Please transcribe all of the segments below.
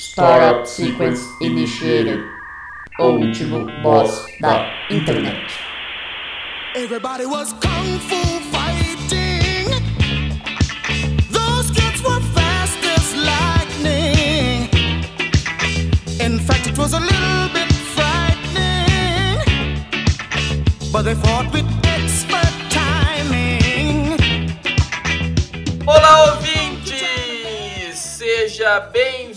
Startup Sequence Initiated. O último boss da internet. Everybody was kung fu fighting. Those kids were fast as lightning. In fact, it was a little bit frightening. But they fought with expert timing. Olá, ouvinte! Seja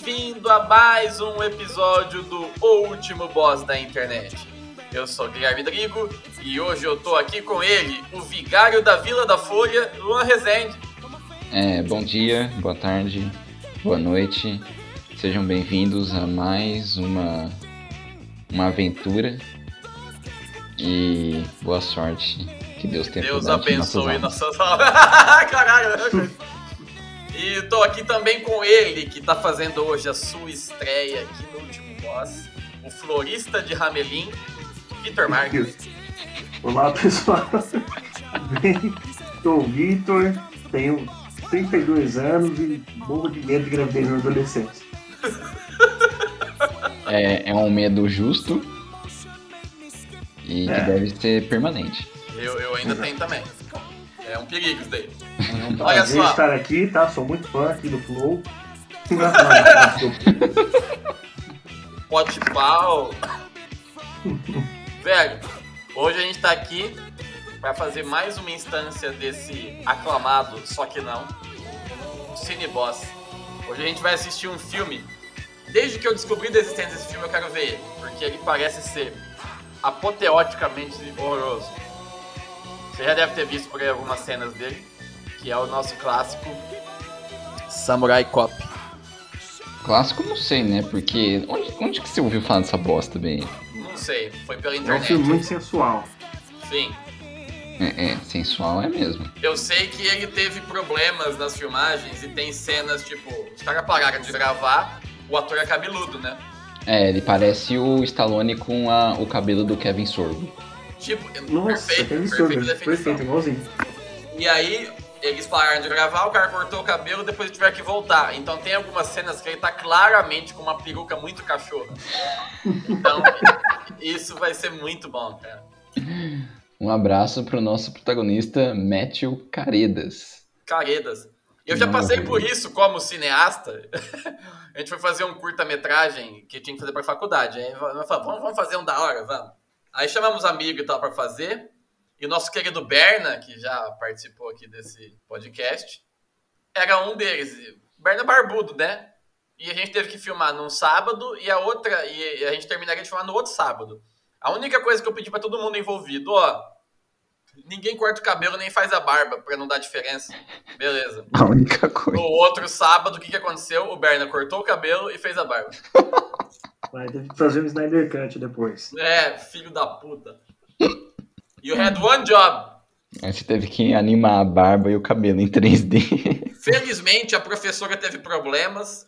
bem-vindo a mais um episódio do O Último Boss da Internet. Eu sou Guilherme Drigo e hoje eu tô aqui com ele, o vigário da Vila da Folha, Luan Rezende. É, bom dia, boa tarde, boa noite. Sejam bem-vindos a mais uma, uma aventura. E boa sorte. Que Deus tenha Deus abençoe nossas nossas almas. Caralho. E tô aqui também com ele, que tá fazendo hoje a sua estreia aqui no Último Boss, o florista de Ramelim, Vitor Marques. Olá pessoal, Bem, sou o Vitor, tenho 32 anos e morro de medo de gravidez na adolescência. É, é um medo justo e É. que deve ser permanente. Eu, eu ainda tenho também. É um perigo isso daí. É um Olha só. estar aqui, tá? Sou muito fã aqui do Flow. Pote pau. Velho, hoje a gente tá aqui pra fazer mais uma instância desse aclamado, só que não, Cine Boss. Hoje a gente vai assistir um filme. Desde que eu descobri da existência desse filme, eu quero ver ele, porque ele parece ser apoteoticamente horroroso. Você já deve ter visto por aí algumas cenas dele, que é o nosso clássico Samurai Cop. Clássico não sei, né? Porque onde, onde que você ouviu falar dessa bosta, bem? Não sei, foi pela É um internet. filme muito sensual. Sim. É, é, sensual é mesmo. Eu sei que ele teve problemas nas filmagens e tem cenas, tipo, os caras pararam de gravar, o ator é cabeludo, né? É, ele parece o Stallone com a- o cabelo do Kevin Sorbo. Tipo, Nossa, perfeito, definição. Perfeito, igualzinho. E aí, eles pararam de gravar, o cara cortou o cabelo, depois tiver que voltar. Então tem algumas cenas que ele tá claramente com uma peruca muito cachorra. Então, isso vai ser muito bom, cara. Um abraço pro nosso protagonista, Matthew Caredas. Caredas. Eu já Não, passei por isso como cineasta. a gente foi fazer um curta-metragem que tinha que fazer pra faculdade. Aí falamos, vamos, vamos fazer um da hora, vamos. Aí chamamos amigo e tal pra fazer. E o nosso querido Berna, que já participou aqui desse podcast, era um deles. Berna Barbudo, né? E a gente teve que filmar num sábado e a outra. E a gente terminaria de filmar no outro sábado. A única coisa que eu pedi pra todo mundo envolvido, ó. Ninguém corta o cabelo nem faz a barba pra não dar diferença. Beleza. A única coisa. No outro sábado, o que, que aconteceu? O Berna cortou o cabelo e fez a barba. Vai ter que fazer um Snyder Cut depois. É, filho da puta. You had one job. Aí você teve que animar a barba e o cabelo em 3D. Felizmente, a professora teve problemas.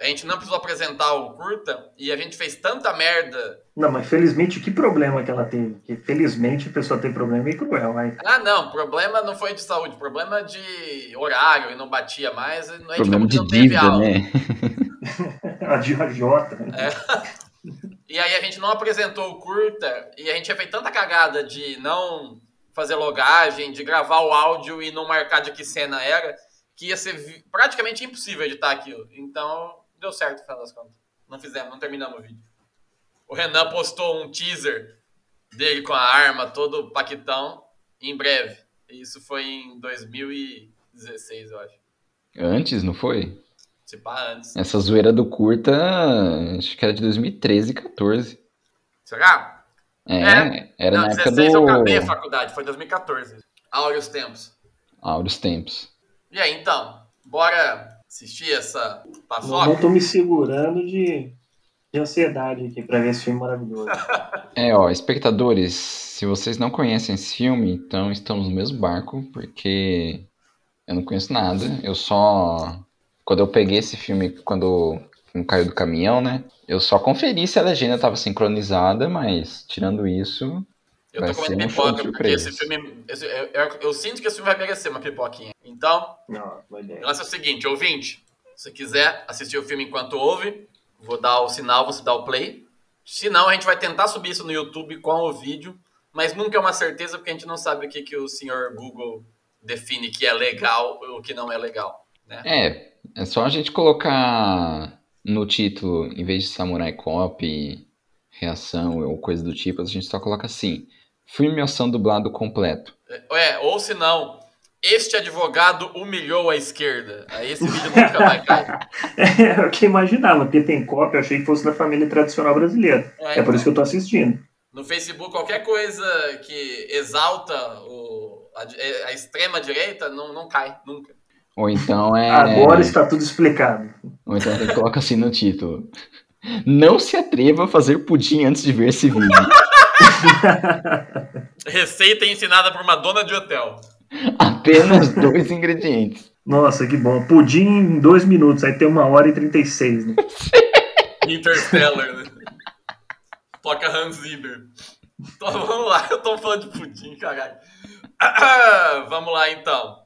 A gente não precisou apresentar o curta. E a gente fez tanta merda. Não, mas felizmente, que problema que ela teve? Que felizmente a pessoa tem problema e cruel, vai. Ah, não. Problema não foi de saúde. Problema de horário. E não batia mais. A gente Problema de não teve dívida, aula. né? A de agiota. E aí a gente não apresentou o curta e a gente tinha feito tanta cagada de não fazer logagem, de gravar o áudio e não marcar de que cena era, que ia ser praticamente impossível editar aquilo. Então, deu certo no final das contas. Não fizemos, não terminamos o vídeo. O Renan postou um teaser dele com a arma, todo paquitão, em breve. Isso foi em 2016, eu acho. Antes, não foi? Se pá, antes. Essa zoeira do curta, acho que era de 2013, 14. Será? É, É. era não, na época 16 eu acabei a do faculdade, foi 2014. Áureos tempos. Áureos Tempos. E aí, então, bora assistir essa paçoca? não tô me segurando de, de ansiedade aqui pra ver esse filme maravilhoso. É, ó, espectadores, se vocês não conhecem esse filme, então estamos no mesmo barco, porque eu não conheço nada. Eu só. Quando eu peguei esse filme, quando não caiu do caminhão, né? Eu só conferi se a legenda estava sincronizada, mas tirando isso, Eu Vai tô ser comendo um pipoca, porque esse filme. esse- eu, eu- eu sinto que esse filme vai merecer uma pipoquinha. Então, Não, lance é o seguinte, ouvinte. Se quiser assistir o filme enquanto ouve, Vou dar o sinal, você dá o play. Se não, a gente vai tentar subir isso no YouTube com o vídeo, mas nunca é uma certeza porque a gente não sabe o que, que o senhor Google define que é legal ou o que não é legal. Né? É, é só a gente colocar no título, em vez de Samurai Cop, reação ou coisa do tipo, a gente só coloca assim: filme ação dublado completo. É, ou se não, este advogado humilhou a esquerda. Aí esse vídeo nunca vai cair. É, eu que imaginava, porque tem cópia, eu achei que fosse da família tradicional brasileira. É, É, por isso que eu tô assistindo. No Facebook, qualquer coisa que exalta o, a, a extrema direita não, não cai, nunca. Ou então é. Agora está tudo explicado. Ou então gente coloca assim no título. Não se atreva a fazer pudim antes de ver esse vídeo. Receita ensinada por uma dona de hotel. Apenas dois ingredientes. Nossa, que bom. Pudim em dois minutos, aí tem uma hora e 36, né? Interstellar, né? Toca Hans Zimmer. Então, vamos lá, eu tô falando de pudim, caralho. Vamos lá, então.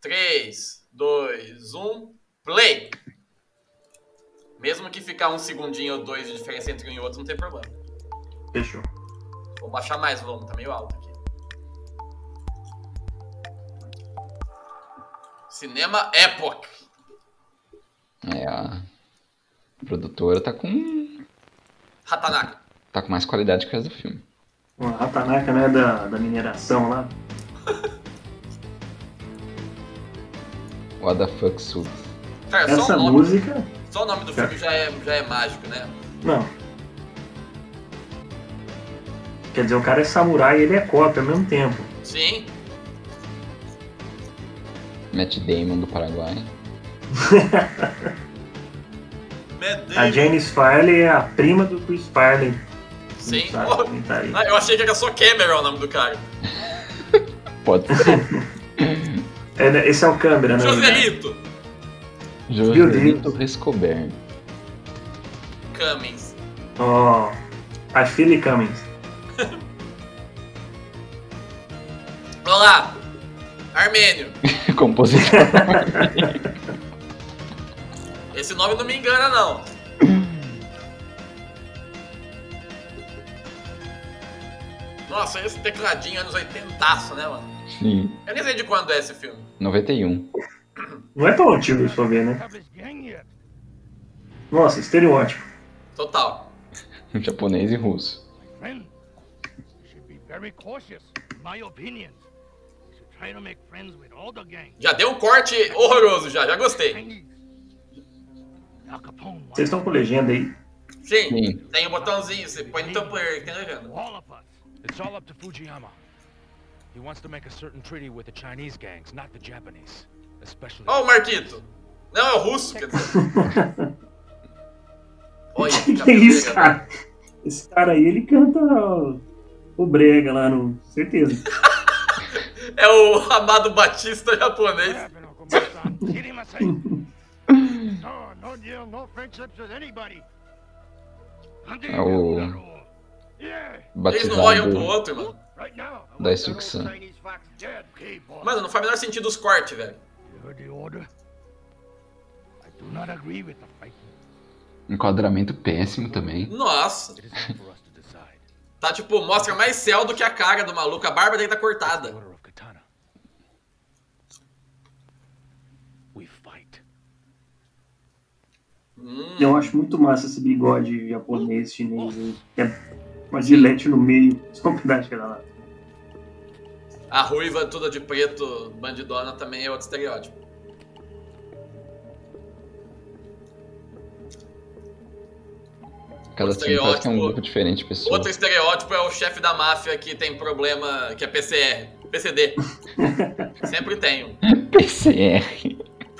3, 2, 1, play! Mesmo que ficar um segundinho ou dois de diferença entre um e outro, não tem problema. Fechou. Vou baixar mais o volume, tá meio alto aqui. Cinema Epoch. É, a produtora tá com. Ratanaka. tá com mais qualidade que o resto do filme. A Ratanaka, né, da, da mineração lá. What the fuck sucks. Cara, só Essa o, nome, música. só o nome do filme já é, já é mágico, né? Não. Quer dizer, o cara é samurai e ele é cópia ao mesmo tempo. Sim. Matt Damon do Paraguai. A. Janice Farley é a prima do Chris Farley. Sim. Sabe tá. Ah, eu achei que era só Cameron o nome do cara. Pode ser. É, né, esse é o câmera, né? Joselito Joselito Rescober. Cummings. Ó, a Philly Cummings. Olá. Armênio. Compositor. Esse nome não me engana, não. Nossa, esse tecladinho anos 80, né, mano? Sim. Eu nem sei de quando é esse filme. 91. Não é tão antigo isso pra ver, né? Nossa, estereótipo. Total. Japonês e russo. Já deu um corte horroroso já, já gostei. Vocês estão com legenda aí? Sim, Sim. tem o botãozinho, você põe no teu player, tem legenda. all of us. It's all up to Fujiyama. He wants to make a certain treaty with the Chinese gangs, not the Japanese. Especially. Ó o Marquito. Não, é o russo, quer dizer. Olha, Que que é isso, cara? Esse cara aí, ele canta ó, o Brega lá no. Certeza. É o Amado Batista japonês. É o Yeah, Eles não olham pro batizado outro, mano. Da Instrução. Mano, não faz o menor sentido os cortes, velho. Enquadramento péssimo também. Nossa. Tá tipo, mostra mais céu do que a cara do maluco. A barba dele tá cortada. Hum, Eu acho muito massa esse bigode japonês, chinês aí. É uma gilete no meio. Só um pedaço de lá. A ruiva toda de preto, bandidona, também é outro estereótipo. Cada time parece que é um grupo diferente de pessoas. Outro estereótipo é o chefe da máfia que tem problema, que é PCR. PCD. Sempre tem um. PCR.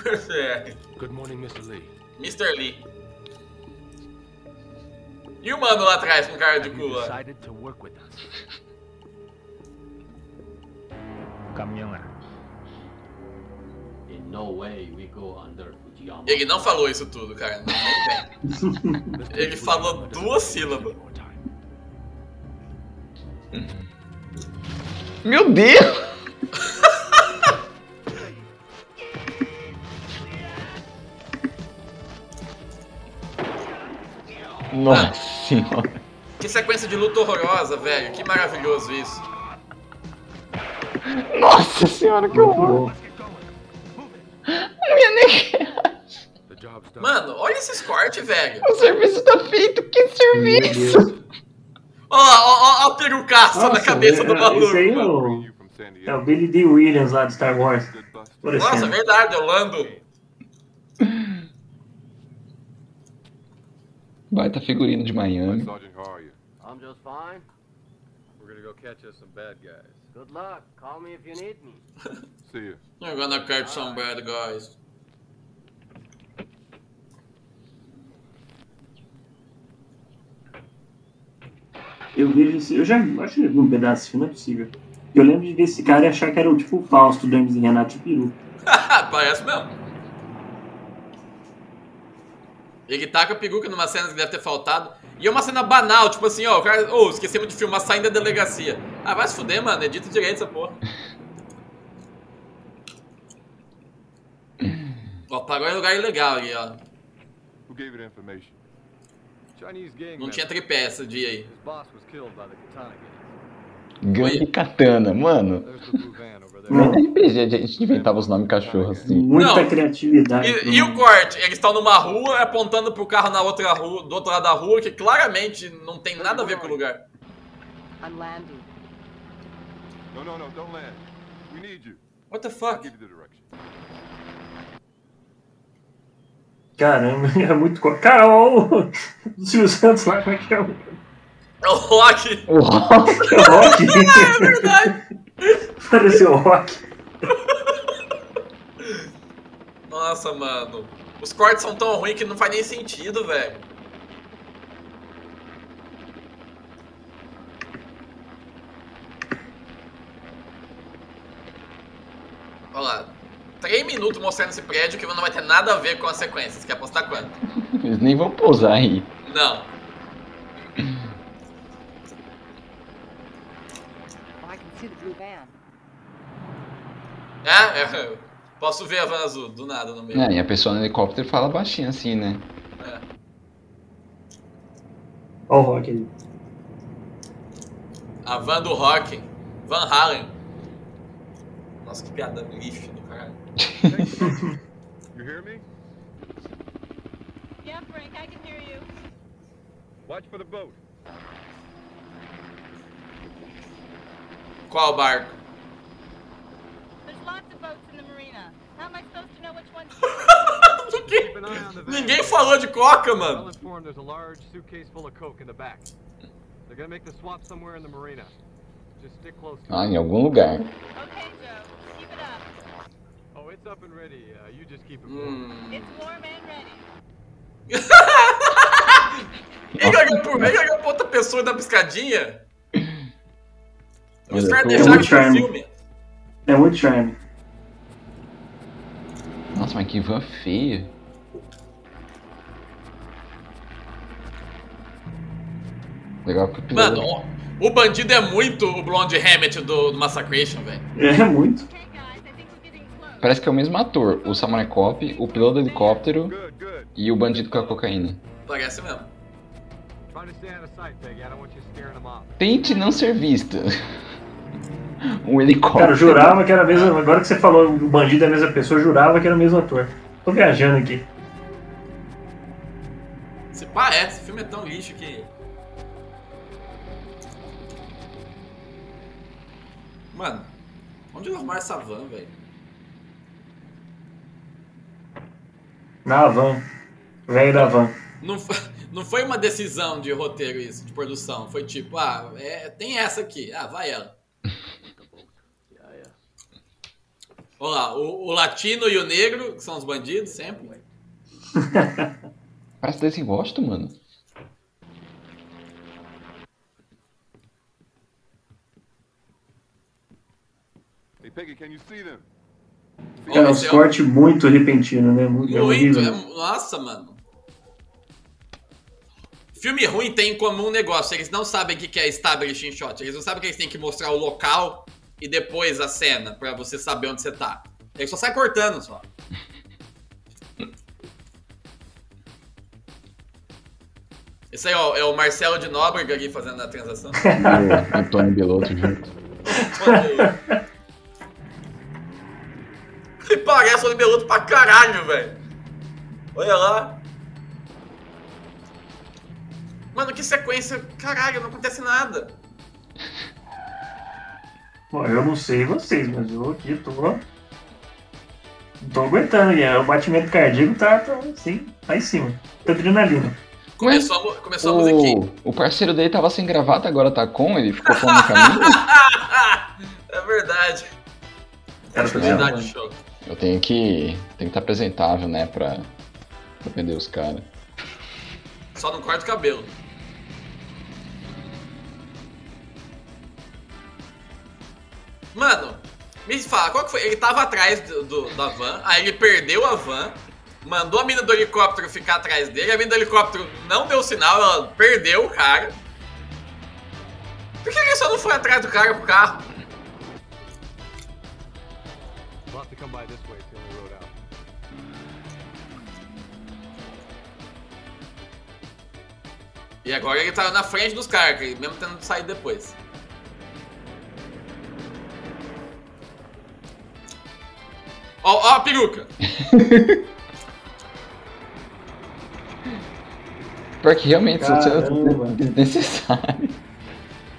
PCR. Good morning, Mr. Lee. Mr. Lee. E o mano lá atrás com cara de cu lá? Fujiyama. Ele não falou isso tudo, cara. Ele falou duas sílabas. Meu Deus! Nossa senhora. Que sequência de luta horrorosa, velho. Que maravilhoso isso. Nossa senhora, que horror. Minha done. Mano, olha esses cortes, velho. O serviço tá feito. Que serviço? Ó, ó, ó a perucaça na Nossa, cabeça do é- maluco. Esse aí é mano. o, é o Billy D. Williams lá de Star Wars. Por Nossa, é exemplo. verdade, eu lando. Baita figurino de Miami. I'm just fine. We're gonna go catch us some bad guys. Good luck. Call me if you need me. See you. I'm gonna catch some bad guys. Eu vejo esse. Eu já acho que um pedaço desse filme, não é possível. Eu lembro de ver esse cara e achar que era o tipo o Fausto do Hermes e Renato de peru. Parece mesmo. Ele taca a peruca numa cena que deve ter faltado. E é uma cena banal, tipo assim, ó, o cara. Ô, esquecemos de filmar saindo da delegacia. Ah, vai se fuder, mano. Edita direito essa porra. ó, parou em lugar ilegal ali, ó. Who gave you the information? Chinese gang Não tinha tripé esse dia aí. Gangue Katana, mano. Não. RPG, a gente inventava os nomes cachorro assim. Muita Não. criatividade. E, e o corte? Eles estão numa rua apontando pro carro na outra rua, do outro lado da rua, que claramente não tem nada a ver com o lugar. I'm landing. No, no, no, don't land. We need you. What the I'll fuck? give you the direction. Caramba, é muito. Cara, o Silvio Santos lá, como é que é o É o Rock! O Rock. é o Rock? É verdade! Pareceu o Rock. Nossa, mano. Os cortes são tão ruins que não faz nem sentido, velho. Olha lá. Três minutos mostrando esse prédio que não vai ter nada a ver com as sequências. Quer apostar quanto? Eles nem vão pousar aí. Não. É? é. Posso ver a van azul, do nada no meio. É, e a pessoa no helicóptero fala baixinho assim, né? É. Ó o Rock aí. A van do Rock. Van Halen. Nossa, que piada lixo do caralho. You hear me? Yeah, Frank, I can hear you. Watch for the boat. Qual barco? There's lots of boats in the marina. How am I supposed to know which one's Ninguém, falou de coca, Well mano. informed there's a large suitcase full of coke in the back. They're gonna make the swap somewhere in the marina. Ah, em algum lugar. Okay, Joe. Keep it up. Oh, it's up and ready. Uh, you just keep it warm. Hum. It's warm and ready. Ele olhou por ele olhou pra outra pessoa da piscadinha. Os caras deixaram filme. É muito charme. Nossa, mas que van feia. Legal que o piloto... Mano, o, o bandido é muito o Blonde Hammett do, do Massacration, velho. É muito. Parece que é o mesmo ator. O Samurai Cop, o piloto do helicóptero e o bandido com a cocaína. Parece mesmo. Tente não ser vista. Um Cara, helicóptero. eu jurava que era a mesma. Agora que você falou o bandido é a mesma pessoa, eu jurava que era o mesmo ator. Tô viajando aqui. Se pá, é, esse filme é tão lixo que. Mano, onde eles arrumaram essa van, velho? Na van. Velho da van. Não, foi- não foi uma decisão de roteiro isso, de produção. Foi tipo, ah, é, tem essa aqui. Ah, vai ela. Olha lá, o, o latino e o negro, que são os bandidos sempre. Parece desse gosto, mano. Hey, Peggy, can you see them? Cara, é- cortes muito repentinos, né? Muito, é Muito, horrível. é, nossa, mano. Filme ruim tem em comum um negócio, eles não sabem o que que é establishing shot, eles não sabem que eles têm que mostrar o local e depois a cena, pra você saber onde você tá. Eles só saem cortando só. Esse aí ó, é o Marcelo de Nóbrega aqui fazendo a transação. E o Antônio Belotto junto. Ele parece o Beluto pra caralho, velho. Olha lá. Mano, que sequência. Caralho, não acontece nada. Bom, eu não sei vocês, mas eu aqui tô. Não tô aguentando, e o batimento cardíaco tá, tá assim, lá em cima. Tá adrenalina. Começou, a, começou a musiquinha. O, o parceiro dele tava sem gravata, agora tá com, ele ficou com no caminho. é verdade. Tá Continuidade vendo? Eu tenho que. Tenho que estar apresentável, né, pra, pra vender os caras. Só não corta o cabelo. Mano, me fala, qual que foi? Ele tava atrás do, do- da van, aí ele perdeu a van, mandou a mina do helicóptero ficar atrás dele, a mina do helicóptero não deu sinal, ela perdeu o cara. Por que ele só não foi atrás do cara pro carro? To come by this way. It's the only road out. E agora ele tá na frente dos caras, mesmo tendo saído depois. Ó, ó a peruca! Pior que realmente são cenas desnecessárias.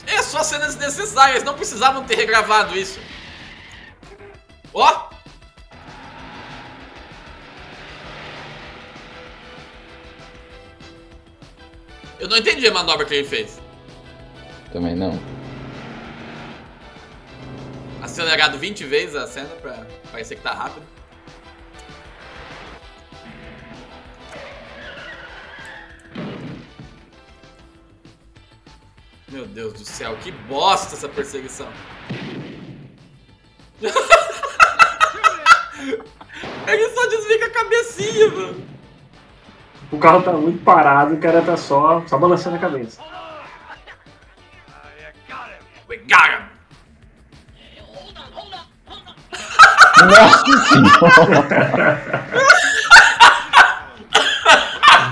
É só cenas desnecessárias, não precisavam ter regravado isso. Ó! Eu não entendi a manobra que ele fez. Também não. Acelerado 20 vezes a cena pra parecer que tá rápido. Meu Deus do céu, que bosta essa perseguição. Ele só com a cabecinha, mano. O carro tá muito parado, o cara tá só, só balançando a cabeça. We got him! Nossa senhora!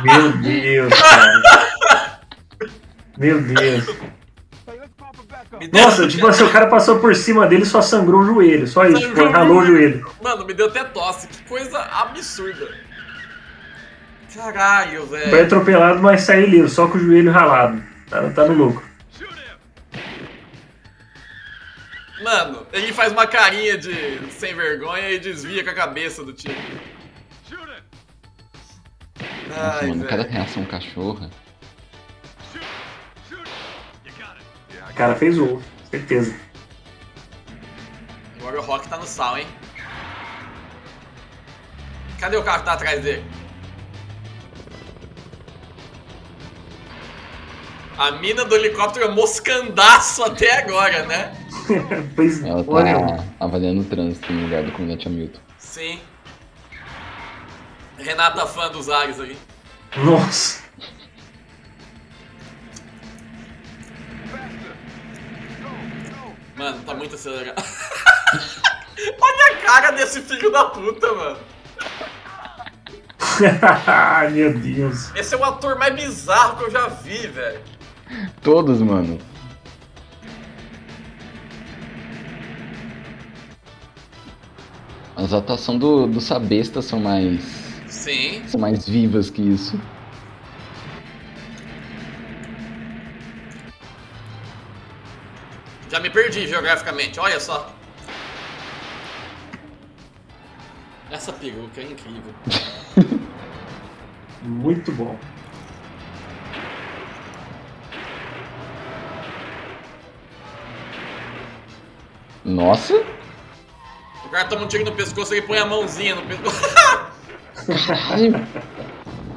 Meu Deus, cara. Meu Deus. Nossa, tipo assim, o cara passou por cima dele e só sangrou o joelho. Só isso, Sangrou tipo, ralou o joelho. Mano, me deu até tosse. Que coisa absurda. Caralho, Foi velho. atropelado, mas saiu livre, só com o joelho ralado. Tá, tá no lucro. Mano, ele faz uma carinha de sem vergonha e desvia com a cabeça do. Nossa, Ai, mano, cada reação cachorra. O cara fez o certeza. Agora o Rock tá no sal, hein? Cadê o carro que tá atrás dele? A mina do helicóptero é moscandaço até agora, né? fez Ela tá avaliando o trânsito no lugar do comandante Hamilton. Sim. Renata fã dos Ares aí. Nossa. Mano, tá muito acelerado. Olha a cara desse filho da puta, mano. Ai, meu Deus. Esse é o ator mais bizarro que eu já vi, velho. Todos, mano. As atuações do, do Sabesta são mais. Sim. são mais vivas que isso. Já me perdi geograficamente, olha só. Essa peruca é incrível. Muito bom. Nossa! O cara toma um tiro no pescoço e põe a mãozinha no pescoço.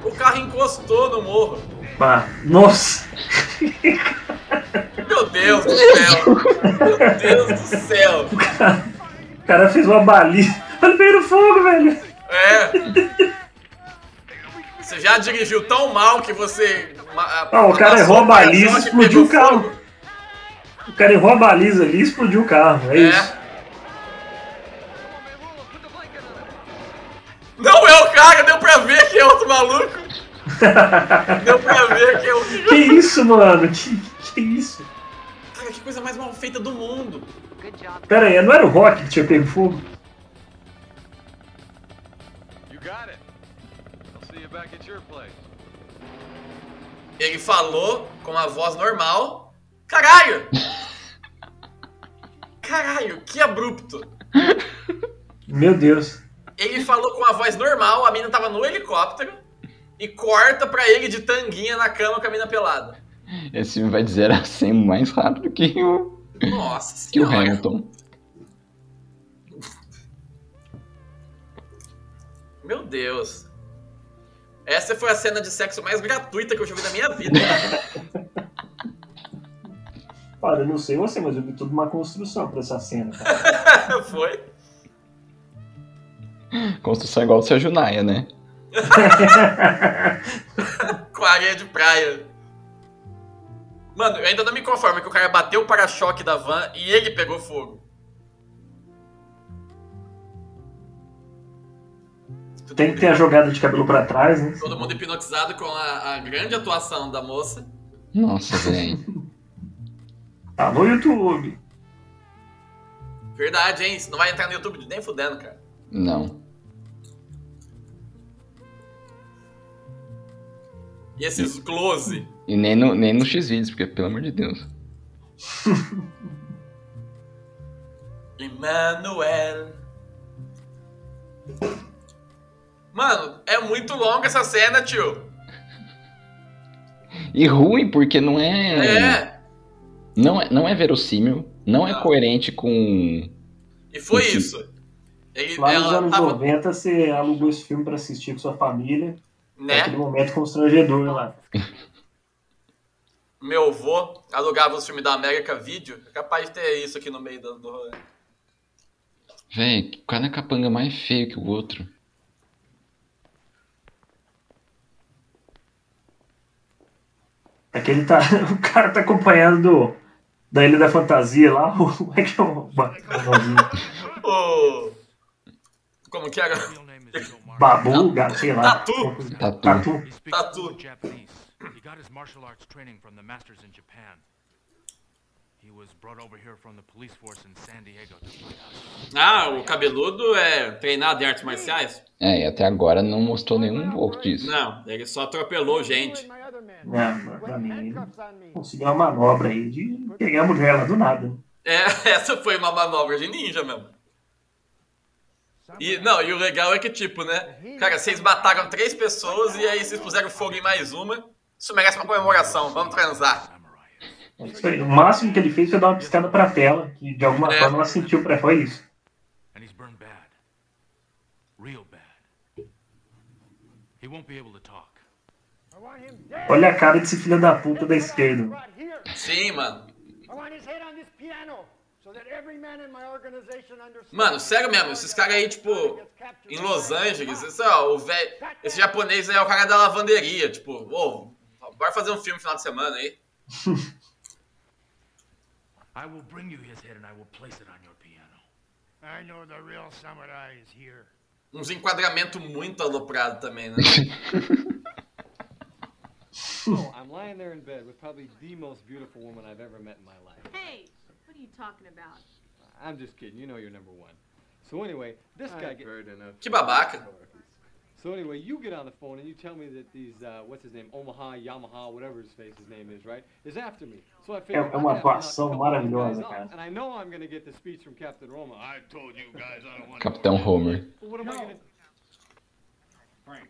O carro encostou no morro. Pá. Nossa. Meu Deus do céu. Meu Deus do céu. O cara fez uma baliza. Olha pegando fogo, velho. É. Você já dirigiu tão mal que você. Ah, o cara errou a o baliza e explodiu o carro. fogo. O cara errou a baliza ali e explodiu o carro. É, isso. É. Não é o cara, deu pra ver que é outro maluco. Deu pra ver que é o filho isso, mano? Que, que isso? Cara, que coisa mais mal feita do mundo. Good job. Pera aí, não era o Rock que tinha pego fogo? You got it. I'll see you back at your place. Ele falou com uma voz normal. Caralho! Caralho, que abrupto. Meu Deus. Ele falou com uma voz normal, a mina tava no helicóptero e corta pra ele de tanguinha na cama com a mina pelada. Esse filme vai dizer assim mais rápido que o, Nossa que o. Hamilton. Meu Deus. Essa foi a cena de sexo mais gratuita que eu já vi na minha vida. Olha, eu não sei você, mas eu vi tudo uma construção pra essa cena. Foi. Construção igual o Sérgio Naia, né? Com a areia de praia. Mano, eu ainda não me conformo que o cara bateu o para-choque da van e ele pegou fogo. Tem que ter a jogada de cabelo pra trás, né? Todo mundo hipnotizado com a, a grande atuação da moça. Nossa, velho. Tá no YouTube. Verdade, hein? Isso não vai entrar no YouTube nem fudendo, cara. Não. E esses close. E nem no, nem no X-Videos, porque pelo amor de Deus. Emmanuel. Mano, é muito longa essa cena, tio. E ruim, porque não é. É. Não é, não é verossímil, não é Não. coerente com. E foi Sim. isso. Ele, Lá nos anos tava, 90, você alugou esse filme pra assistir com sua família. né? Aquele momento constrangedor lá. Meu avô alugava os filmes da América Video. É capaz de ter isso aqui no meio do, do rolê. Véi, cada capanga mais feio que o outro. Aquele tá. O cara tá acompanhado do, da Ilha da Fantasia lá. O, como é que é o. o Como que Martin. Babu, gato, sei lá. Tatu. Tatu. Tatu. Speaks Tatu. Ah, o cabeludo é treinado em artes marciais? É, e até agora não mostrou nenhum pouco disso. Não, ele só atropelou gente. Não, pra mim, conseguiu uma manobra aí de pegar a mulher lá do nada. É, essa foi uma manobra de ninja mesmo. E, não, e o legal é que, tipo, né? Cara, vocês mataram três pessoas e aí vocês puseram fogo em mais uma. Isso merece uma comemoração, vamos transar. Samurai. É isso aí. O máximo que ele fez foi dar uma piscada pra tela, que de alguma É. forma ela sentiu pra foi isso. And he's burned bad. Real bad. He won't be able to talk. Olha a cara desse filho da puta da esquerda. Sim, mano. I want his head on this piano so that every man in my organization understands. Mano, sério mesmo, esses caras aí, tipo, em Los Angeles, esse, ó, o velho, esse japonês aí é o cara da lavanderia, tipo, ô, bora fazer um filme no final de semana aí. I will bring you his head and I will place it on your piano. I know the real samurai is here. Uns enquadramentos muito aloprados também, né? Oh, I'm lying there in bed with probably the most beautiful woman I've ever met in my life. Hey, what are you talking about? I'm just kidding. You know you're number one. So anyway, this guy get Que babaca. So anyway, you get on the phone and you tell me that these uh, what's his name, Omaha, Yamaha, whatever his face his name is, right, is after me. So I figure É- uma to atuação maravilhosa, cara. And I know I'm gonna get the speech from Captain Roma. I told you guys I don't want Capitão Homer. Well, what am I gonna? Frank,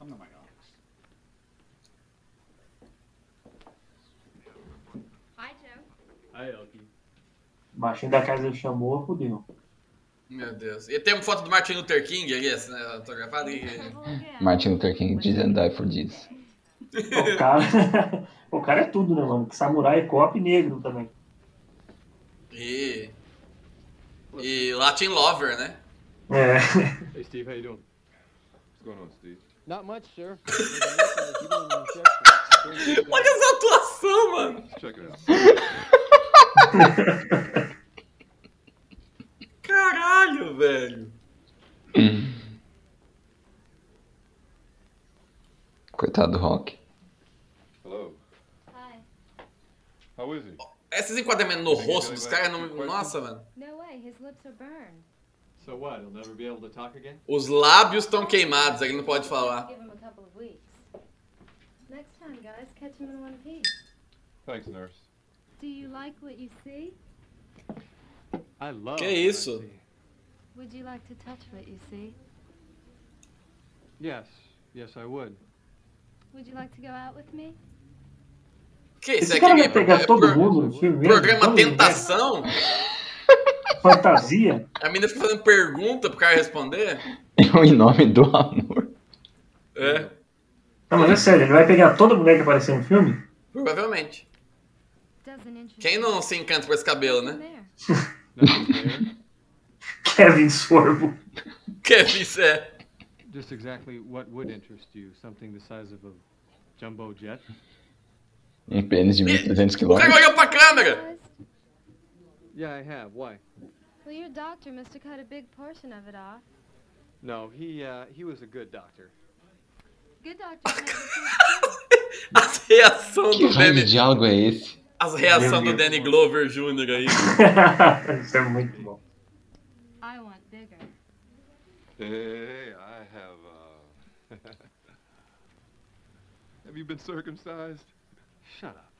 come to my office. Hi, Joe. Hi, Elkie. O baixinho da casa chamou, fudeu. Meu Deus. E tem uma foto do Martin Luther King ali, assim, né, autografado e... Martin Luther King didn't die for this. O cara, o cara é tudo, né, mano? Que samurai é cop negro também. E... E Latin Lover, né? É. Hey, Steve, how you doing? What's going on, Steve? Not much, sir. Olha essa atuação, mano! Check it out. Caralho, velho! Coitado do Rock. Hello. How is he? Esses enquadramentos no rosto dos caras, não... nossa, mano. No way, his lips are burned. So what? He'll never be able to talk again? Os lábios estão queimados, ele não pode falar. Give him a couple of weeks. Next time, guys, catch him in one piece. Thanks, nurse. Do you like what you see? I love. Que what I isso? Would you like to touch what you see? Yes, yes, I would. Would you like to go out with me? Que isso Esse é cara pegar todo pro- mundo no filme mesmo? programa Tentação? Fantasia? A menina fica fazendo pergunta pro cara responder? Em nome do amor. É, Não, mas é sério, ele vai pegar toda mulher que apareceu no filme? provavelmente. Quem não se encanta por esse cabelo, né? There. Kevin Sorbo. Kevin, said. Just exactly what would interest you? Something the size of a jumbo jet? Um pênis de 1.300 O cara quilômetros. olhou pra câmera! Yeah, I have. Why? Well, your doctor must have cut a big portion of it off. No, he uh, he was a good doctor. Good doctors make the As reações Que do raio de Danny. diálogo é esse? As reações Meu do Danny Glover Jr. aí. Isso é muito bom. Hey, I have, uh... have you been circumcised? Shut up.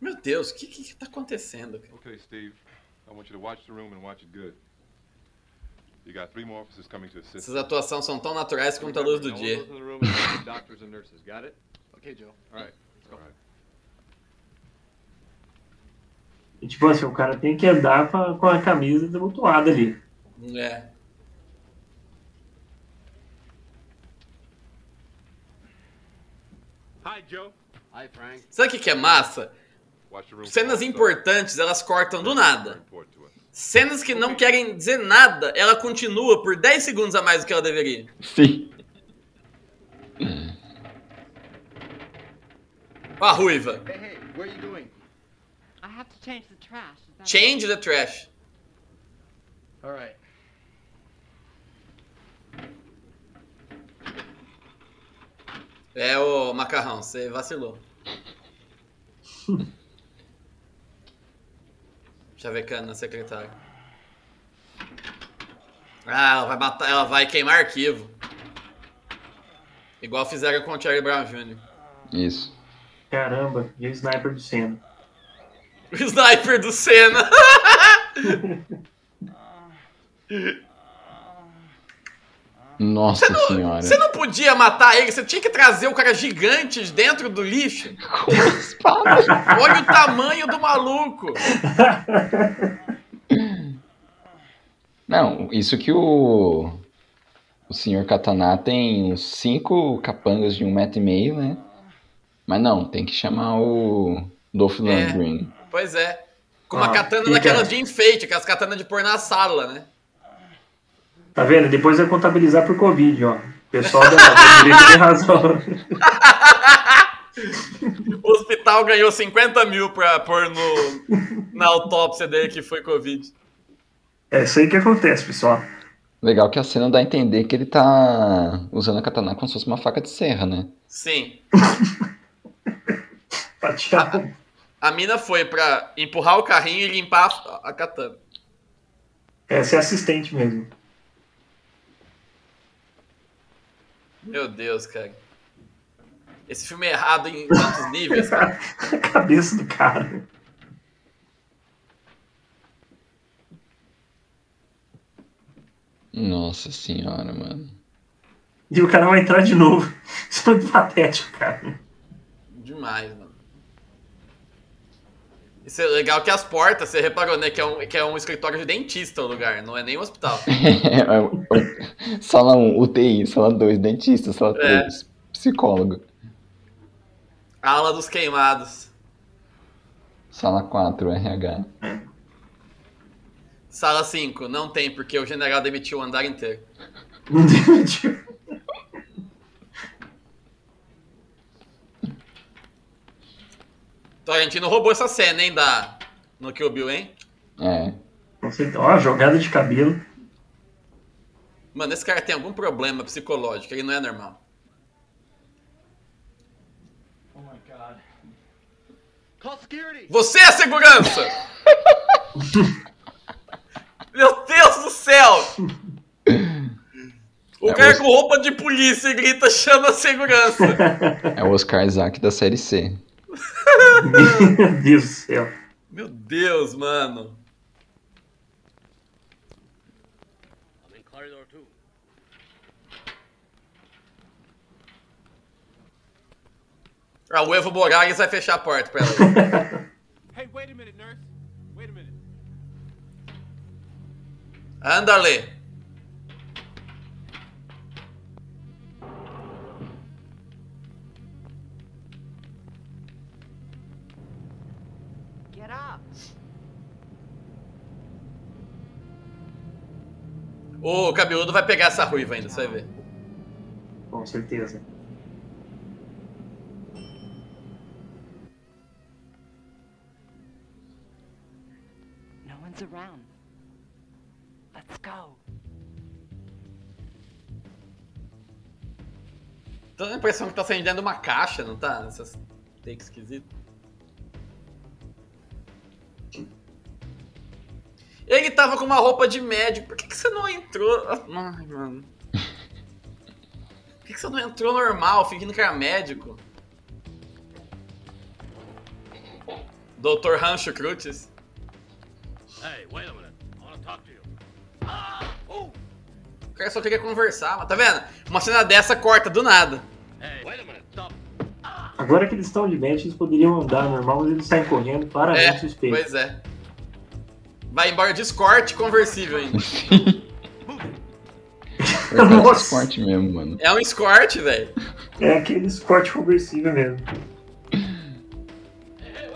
Meu Deus, o que, que tá acontecendo? cara? Okay, Steve. I want you to watch the room and watch it good. You got three more officers coming to assist. Essas atuações são tão naturais quanto a luz do dia. doctors and nurses. Got it? Okay, Joe. All right. Let's go. All right. E, tipo assim, o cara tem que andar com a, camisa desabotoada ali. É. Hi, Joe. Hi, Frank. Sabe o que, que é massa? Cenas importantes, elas cortam do nada. Cenas que não querem dizer nada, ela continua por 10 segundos a mais do que ela deveria. Sim. Ó a ruiva. Hey, hey, change the trash. Change the trash. All right. É o macarrão, você vacilou. Chavecando na secretária. Ah, ela vai matar, ela vai queimar arquivo. Igual fizeram com o Charlie Brown Jr. Isso. Caramba, e o sniper do Senna. O sniper do Senna. Nossa senhora. Você não podia matar ele, você tinha que trazer o cara gigante dentro do lixo. Com espada. Olha o tamanho do maluco. Não, isso que o. O senhor Katana tem uns cinco capangas de um metro e meio, né? Mas não, tem que chamar o Dolph Lundgren. Pois é. Com uma Ah, katana daquelas de enfeite, aquelas katanas de pôr na sala, né? Tá vendo? Depois vai contabilizar por Covid, ó. O pessoal da direita tem razão. O hospital ganhou 50 mil pra pôr no, na autópsia dele que foi Covid. É isso aí que acontece, pessoal. Legal que a cena dá a entender que ele tá usando a katana como se fosse uma faca de serra, né? Sim. Pra tirar. A mina foi pra empurrar o carrinho e limpar a, a katana. Essa é assistente mesmo. Meu Deus, cara. Esse filme é errado em tantos níveis, cara. A cabeça do cara. Nossa senhora, mano. E o cara vai entrar de novo. Isso é muito patético, cara. Demais, mano. Isso é legal que as portas, você reparou, né? Que é um, que é um escritório de dentista o lugar, não é nem um hospital. sala 1, UTI, sala 2, dentista, sala É. 3, psicólogo. A ala dos queimados. Sala 4, RH. Sala 5, não tem, porque o general demitiu o andar inteiro. Não demitiu. Tarantino roubou essa cena, hein, da... no Kill Bill, hein? É. Não sei, ó, jogada de cabelo. Mano, esse cara tem algum problema psicológico, ele não é normal. Oh my god. Call security. Você é a segurança! Meu Deus do céu! O É, cara você- com roupa de polícia e grita, chama a segurança. É o Oscar Isaac da série C. Meu Deus do céu. Meu Deus, mano. Ah, o Evo Morales vai fechar a porta pra ela. Hey, wait a minute, nurse. Wait a minute. Andale. Get up. O cabeludo vai pegar essa ruiva ainda, você vai ver. Com certeza. No one's around. Let's go. Tô dando a impressão que tá saindo dentro de uma caixa, não tá? Essas take esquisito. Ele tava com uma roupa de médico. Por que, que você não entrou? Ai, mano. Por que, que você não entrou normal, fingindo que era médico? Dr. Rancho Cruz. Hey, wait a minute. I want to talk to you. O cara só queria conversar, mas tá vendo? Uma cena dessa corta do nada. Hey, wait a minute. Stop. Agora que eles estão de match, eles poderiam andar normal, mas eles saem correndo, É, claramente suspeito. pois é. Vai embora de escort conversível ainda. Verdade, Nossa. esporte mesmo, mano. É um escort, velho. É aquele esporte conversível mesmo. Hey,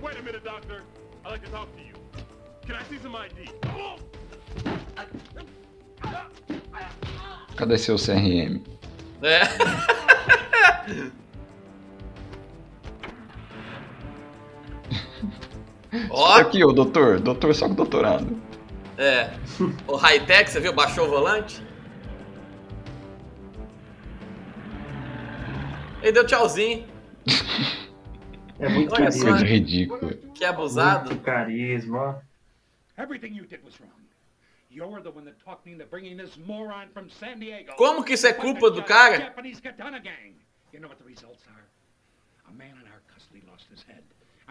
wait a minute, Ó, Aqui, ô doutor. Doutor só com doutorado. é. O high-tech, você viu? Baixou o volante. Ele deu tchauzinho. É muito Olha carisma. só. ridículo. Que abusado. Muito carisma. Everything you did was wrong. You're the one that talked me into bringing this moron from San Diego. Como que isso é culpa do cara? Japanese katana gang. You know what the results are? A man in our custody lost his head.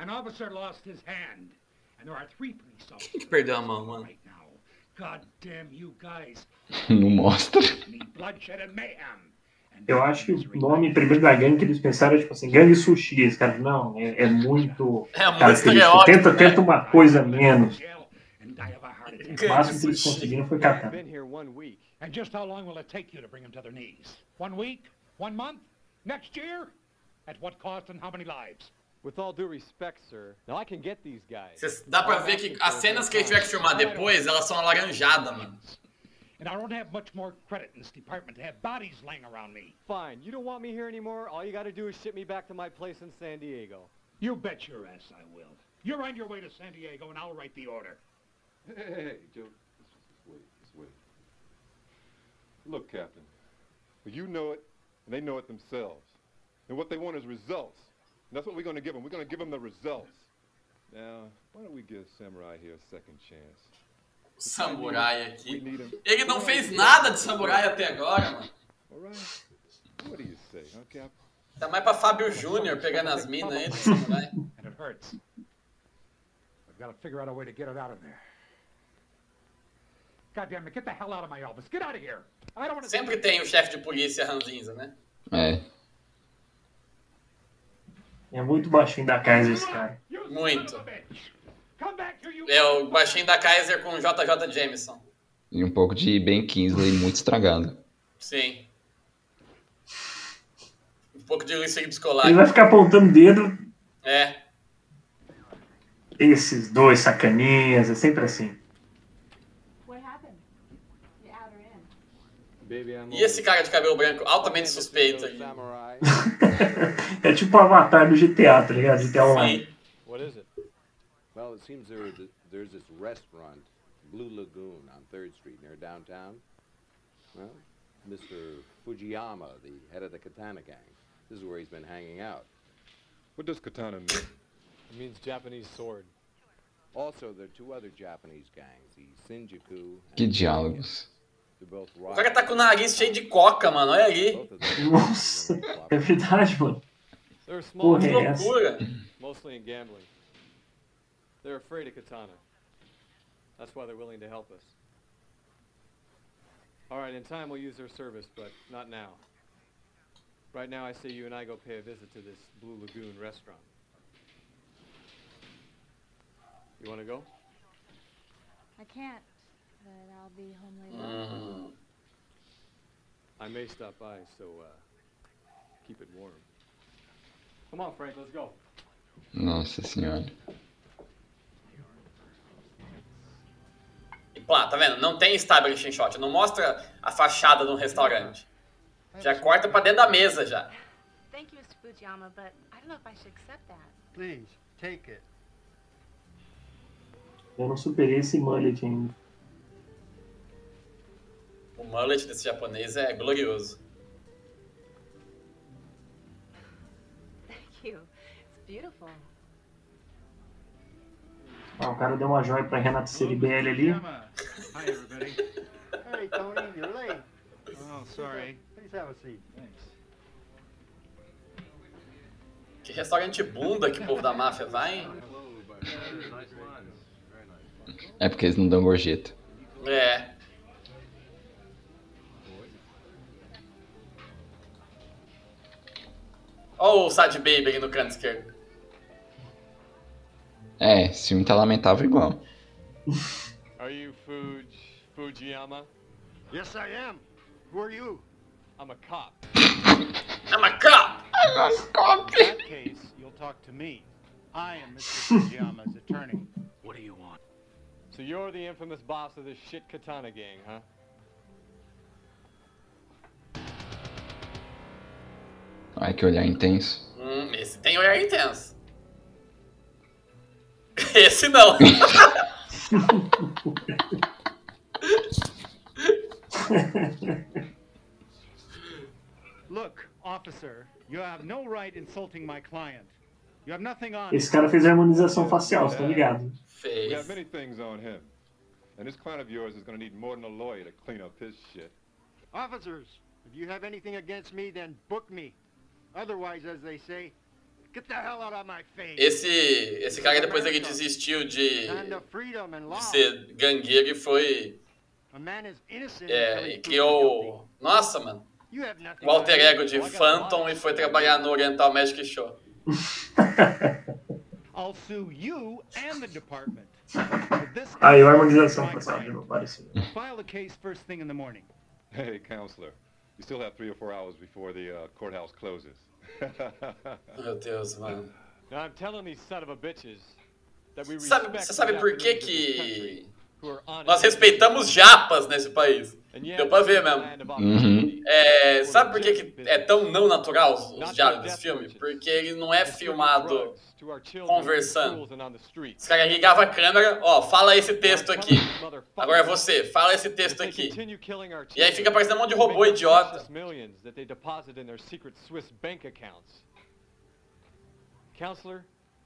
An officer lost his hand. And there are three police Quem officers que perdeu a mão, mano? right now. God damn you guys. Não mostra. Eu acho que o nome primeiro da gangue que eles pensaram é tipo assim, gangue sushi. Esse cara, não, é, é muito. É muito Tenta, né? tenta uma coisa menos. O máximo que eles conseguiram foi week. And just how long will it take you to bring them to their knees? One week? One month? Next year? At what cost and how many lives? With all due respect, sir, now I can get these guys. Cês- Dá pra ver que as cenas que a gente tiver que filmar depois, elas são alaranjadas, mano. And I don't have much more credit in this department to have bodies laying around me. Fine, you don't want me here anymore. All you gotta do is ship me back to my place in San Diego. You bet your ass I will. You're on your way to San Diego and I'll write the order. Hey, hey, hey, Joe. Just wait. Let's wait. Look, Captain. You know it, and they know it themselves. And what they want is results. And that's what we're going to give them. We're going to give them the results. Now, why don't we give Samurai here a second chance? Samurai We aqui. need him. Ele não fez nada de samurai até agora, mano. All right. What do you say, huh, Captain? Tá mais pra Fábio Júnior pegando as minas aí do samurai. And it hurts. I've got to figure out a way to get it out of there. God damn it, get the hell out of my office. Get out of here. I don't want to Sempre tem o chefe de polícia ranzinza, né? É. É muito baixinho da casa esse cara. Muito. É o baixinho da Kaiser com JJ Jameson. E um pouco de Ben Kingsley muito estragado. Sim. Um pouco de Luiz Felipe Ele Scolari. vai ficar apontando o dedo. É. Esses dois sacaninhas, é sempre assim. What happened? You out or in? Baby, I'm E esse cara de cabelo branco, altamente suspeito. É tipo o avatar do GTA, tá ligado? GTA Online. What is it? Well, it seems there is there's this restaurant, Blue Lagoon, on Third Street near downtown. Well, Mr. Fujiyama, the head of the Katana gang, this is where he's been hanging out. What does katana mean? It means Japanese sword. Also, there are two other Japanese gangs, the Shinjuku. Que diálogos. They're both O cara tá com o nariz cheio de coca, mano. Olha ali. Nossa, é verdade, mano. Porra, é Que loucura. mostly in gambling. They're afraid of katana. That's why they're willing to help us. All right, in time we'll use their service, but not now. Right now, I say you and I go pay a visit to this Blue Lagoon restaurant. You want to go? I can't, but I'll be home later. Hum. I may stop by, so uh, keep it warm. Come on, Frank, let's go. Nossa senhora. E pá, tá vendo? Não tem establishing shot. Não mostra a fachada de um restaurante. Já corta pra dentro da mesa já. Thank you, Mr. Fujiyama, but I don't know if I should accept that. Please, take it. Eu não superei esse mullet ainda. O mullet desse japonês é glorioso. Thank you. It's beautiful. Ah, o cara deu uma joia pra Renata Ceribelli ali. Hi, everybody. hey, Tony, you're late. Oh, sorry. Please have a seat. Thanks. Que restaurante bunda que o povo da máfia vai, hein? É porque eles não dão gorjeta. É. Olha o Sad Baby ali no canto esquerdo. É, esse filme tá lamentável igual. Are you Fuj Fujiyama? Yes, I am. Who are you? I'm a cop. I'm a cop! I'm a cop! In that case, you'll talk to me. I am Mr. Fujiyama's attorney. What do you want? So you're the infamous boss of this shit katana gang, huh? Ai, que olhar intenso. Hum, esse tem olhar intenso. Esse não. Look, officer, you have no right insulting my client. You have nothing on Esse cara fez harmonização facial, você tá ligado? We have many things on him. And this client of yours is going to need more than a lawyer to clean up his shit. Officers, if you have anything against me, then book me. Otherwise, as they say, get the hell out of my face. Esse, esse cara depois ele desistiu de, de ser gangueiro e foi. É, e criou. Nossa, mano. O alter ego de Phantom e foi trabalhar no Oriental Magic Show. I'll sue you and the department. Aí, a harmonização de novo, apareceu. File the case first thing in the morning. Hey, counselor, you still have three or four hours before the uh, courthouse closes. Meu Deus, mano. Now I'm telling these son of a bitches that we Sabe, respect você sabe por que Japanese of this country que who are honest nós respeitamos japas nesse país? Deu pra ver mesmo. Uhum. É, sabe por que, que é tão não natural os, diálogos desse filme? Porque ele não é filmado conversando. Os caras ligavam a câmera, ó, fala esse texto aqui. Agora é você, fala esse texto aqui. E aí fica parecendo um monte de robô idiota. millions that they deposit in their secret Swiss bank accounts. Counselor,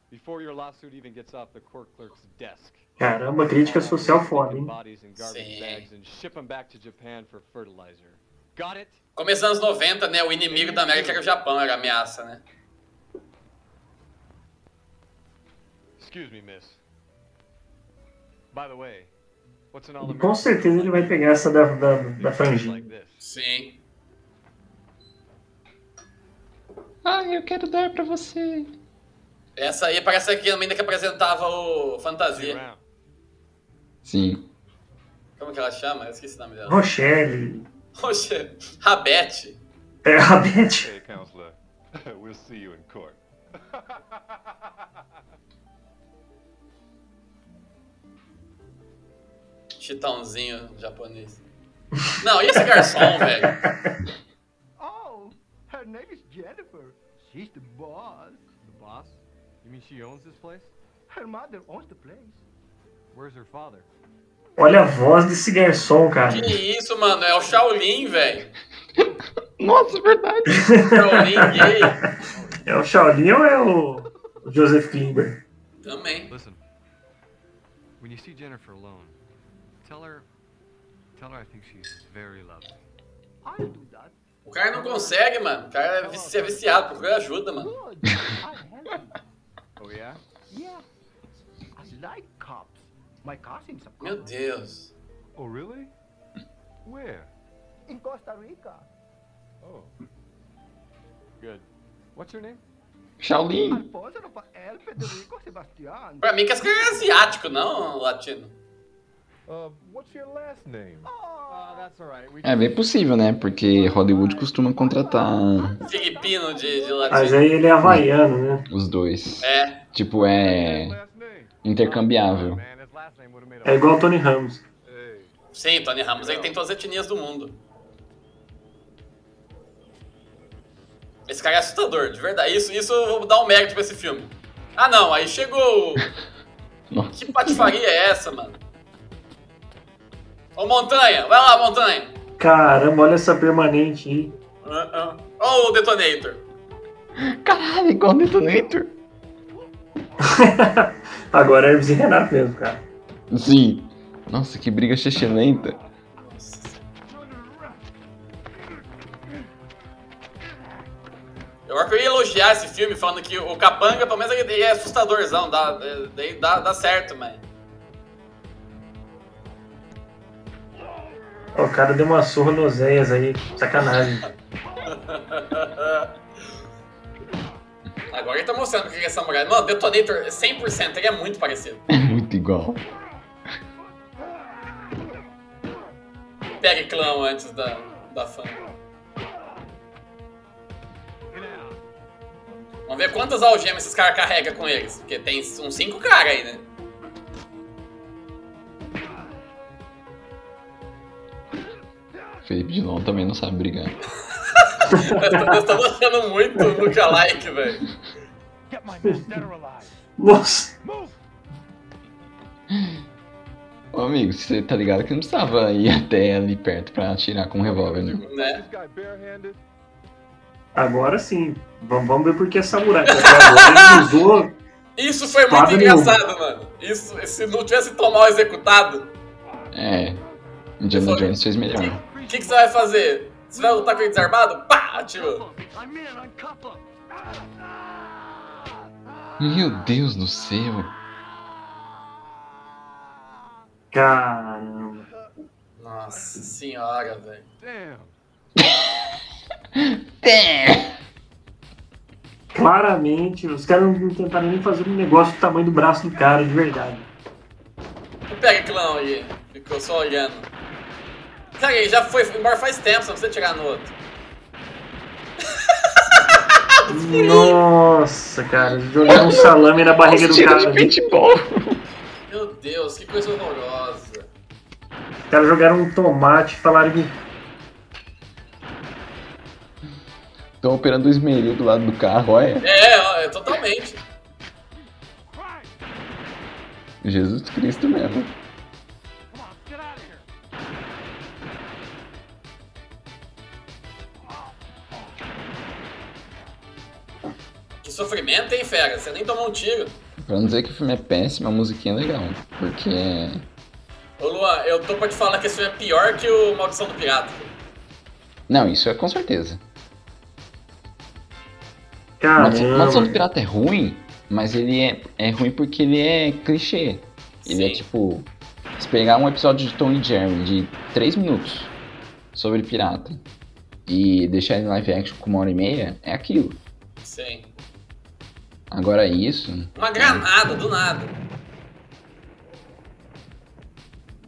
before your lawsuit even gets off the court clerk's desk, Caramba, crítica social foda, hein? bodies in garbage bags and ship them back to Japan for fertilizer. Got it? Começando nos anos 90, né? O inimigo da América era o Japão, era a ameaça, né? Excuse me, miss. By the way, what's an all-American? com certeza ele vai pegar essa da, da, da franjinha. Sim. Ai, eu quero dar pra você. Essa aí parece aqui a menina que apresentava o Fantasia. Sim. Como que ela chama? Eu esqueci o nome dela. Rochelle. Rochelle. Rabete. É, a Beth. Hey, counselor, we'll see you in court. Chitãozinho japonês. Não, e esse garçom, velho? Oh, her name is Jennifer. She's. The boss? Olha a voz desse garçom, cara. Que isso, mano? É o Shaolin, velho. Nossa, verdade. Shaolin gay. É o Shaolin ou é o Joseph Klimber? Também. Listen, when you see Jennifer alone, tell her, tell her I think she's very lovely. O cara não consegue, mano. O cara é é viciado, procura ajuda, mano. Oh yeah? Yeah. I like cops. My cousin's a cop. Meu Deus. Oh, really? Where? In Costa Rica. Oh. Good. What's her name? Shaolin. Federico Sebastián. Pra mim que é asiático, não latino. É bem possível, né? Porque Hollywood costuma contratar Filipino de, de Mas aí ele é havaiano, né? os dois. É. Tipo, é intercambiável. É igual o Tony Ramos. Sim, Tony Ramos ele tem todas as etnias do mundo. Esse cara é assustador, de verdade. Isso, isso eu vou dar um mérito pra esse filme. Ah não, aí chegou. Que patifaria é essa, mano? Ô Montanha, vai lá, Montanha. Caramba, olha essa permanente aí. Ó o Detonator. Caralho, igual o Detonator. Agora é Hermes e Renato mesmo, cara. Sim. Nossa, que briga lenta. Eu acho que eu ia elogiar esse filme falando que o Capanga, pelo menos, ele é assustadorzão, dá, daí dá, dá certo, mas. O cara deu uma surra no Zéias aí, sacanagem. Agora ele tá mostrando que ele é samurai. Mano, Detonator 100%, ele é muito parecido. É muito igual. Pegue clã antes da, da fã. Vamos ver quantas algemas esses caras carregam com eles. Porque tem uns 5 caras aí, né? Felipe Dilon também não sabe brigar. Nós estamos achando muito lookalike, velho. Nossa! Ô amigo, você tá ligado que não precisava ir até ali perto pra atirar com um revólver, né? Né? Agora sim. Vamos, vamos ver por que é samurai. porque agora ele usou. Isso foi muito engraçado, mano. Isso, se não tivesse tão mal executado, É. Indiana Jones fez melhor. O que, que você vai fazer? Você vai lutar com ele desarmado? Pá! Atirou. Meu Deus do céu. Caramba. Nossa senhora, velho. Claramente, os caras não tentaram nem fazer um negócio do tamanho do braço do cara, de verdade. Não pega clã aí. Ficou só olhando. Ele já foi embora faz tempo, você não precisa tirar no outro. Nossa, cara, jogaram um salame na barriga do Tiro cara. de paintball. Meu Deus, que coisa horrorosa. Os caras jogaram um tomate e falaram que. Estão operando o esmeril do lado do carro, olha. É, ó, é totalmente. Jesus Cristo mesmo. Sofrimento, hein, fera? Você nem tomou um tiro. Pra não dizer que o filme é péssimo, a musiquinha é legal. Porque é. Ô Luan, eu tô pra te falar que esse filme é pior que o Maldição do Pirata. Não, isso é com certeza. Maldição Maldição do Caramba. Pirata é ruim, mas ele é, é ruim porque ele é clichê. Ele é tipo. Se pegar um episódio de Tom e Jerry de 3 minutos sobre pirata e deixar ele em live action com uma hora e meia, é aquilo. Sim. Agora isso. Uma granada, do nada.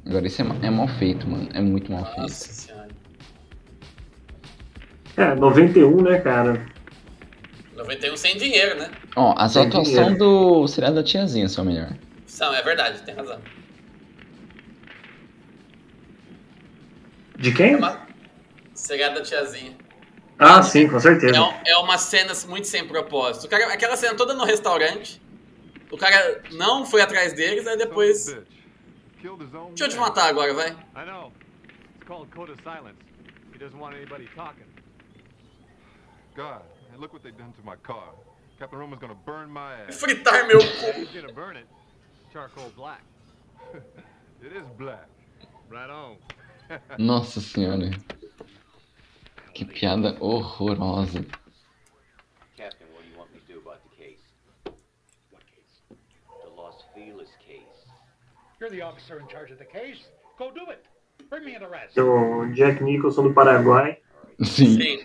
Agora isso é, é mal feito, mano. É muito mal feito. Nossa senhora. É, 91, né, cara? 91 sem dinheiro, né? Ó, as atuações dinheiro. do seriado da tiazinha são melhor. São, é verdade, tem razão. De quem? Segredo da tiazinha. Ah, sim, com certeza. É, é uma cena muito sem propósito. O cara, aquela cena toda no restaurante. O cara não foi atrás deles, aí depois. Deixa eu te matar agora, vai. I know. It's called code of silence. He doesn't want anybody talking. God, And look what they've done to my car. Captain Roman's gonna burn my ass. Fritar meu He's gonna burn it. Charcoal black. It is black. Right on. Nossa senhora. Que piada horrorosa. Captain, what do you want me to do about the case? What case? The Los Feliz case. You're the officer in charge of the case. Go do it. Bring me the rest. O Jack Nicholson do Paraguai. Sim.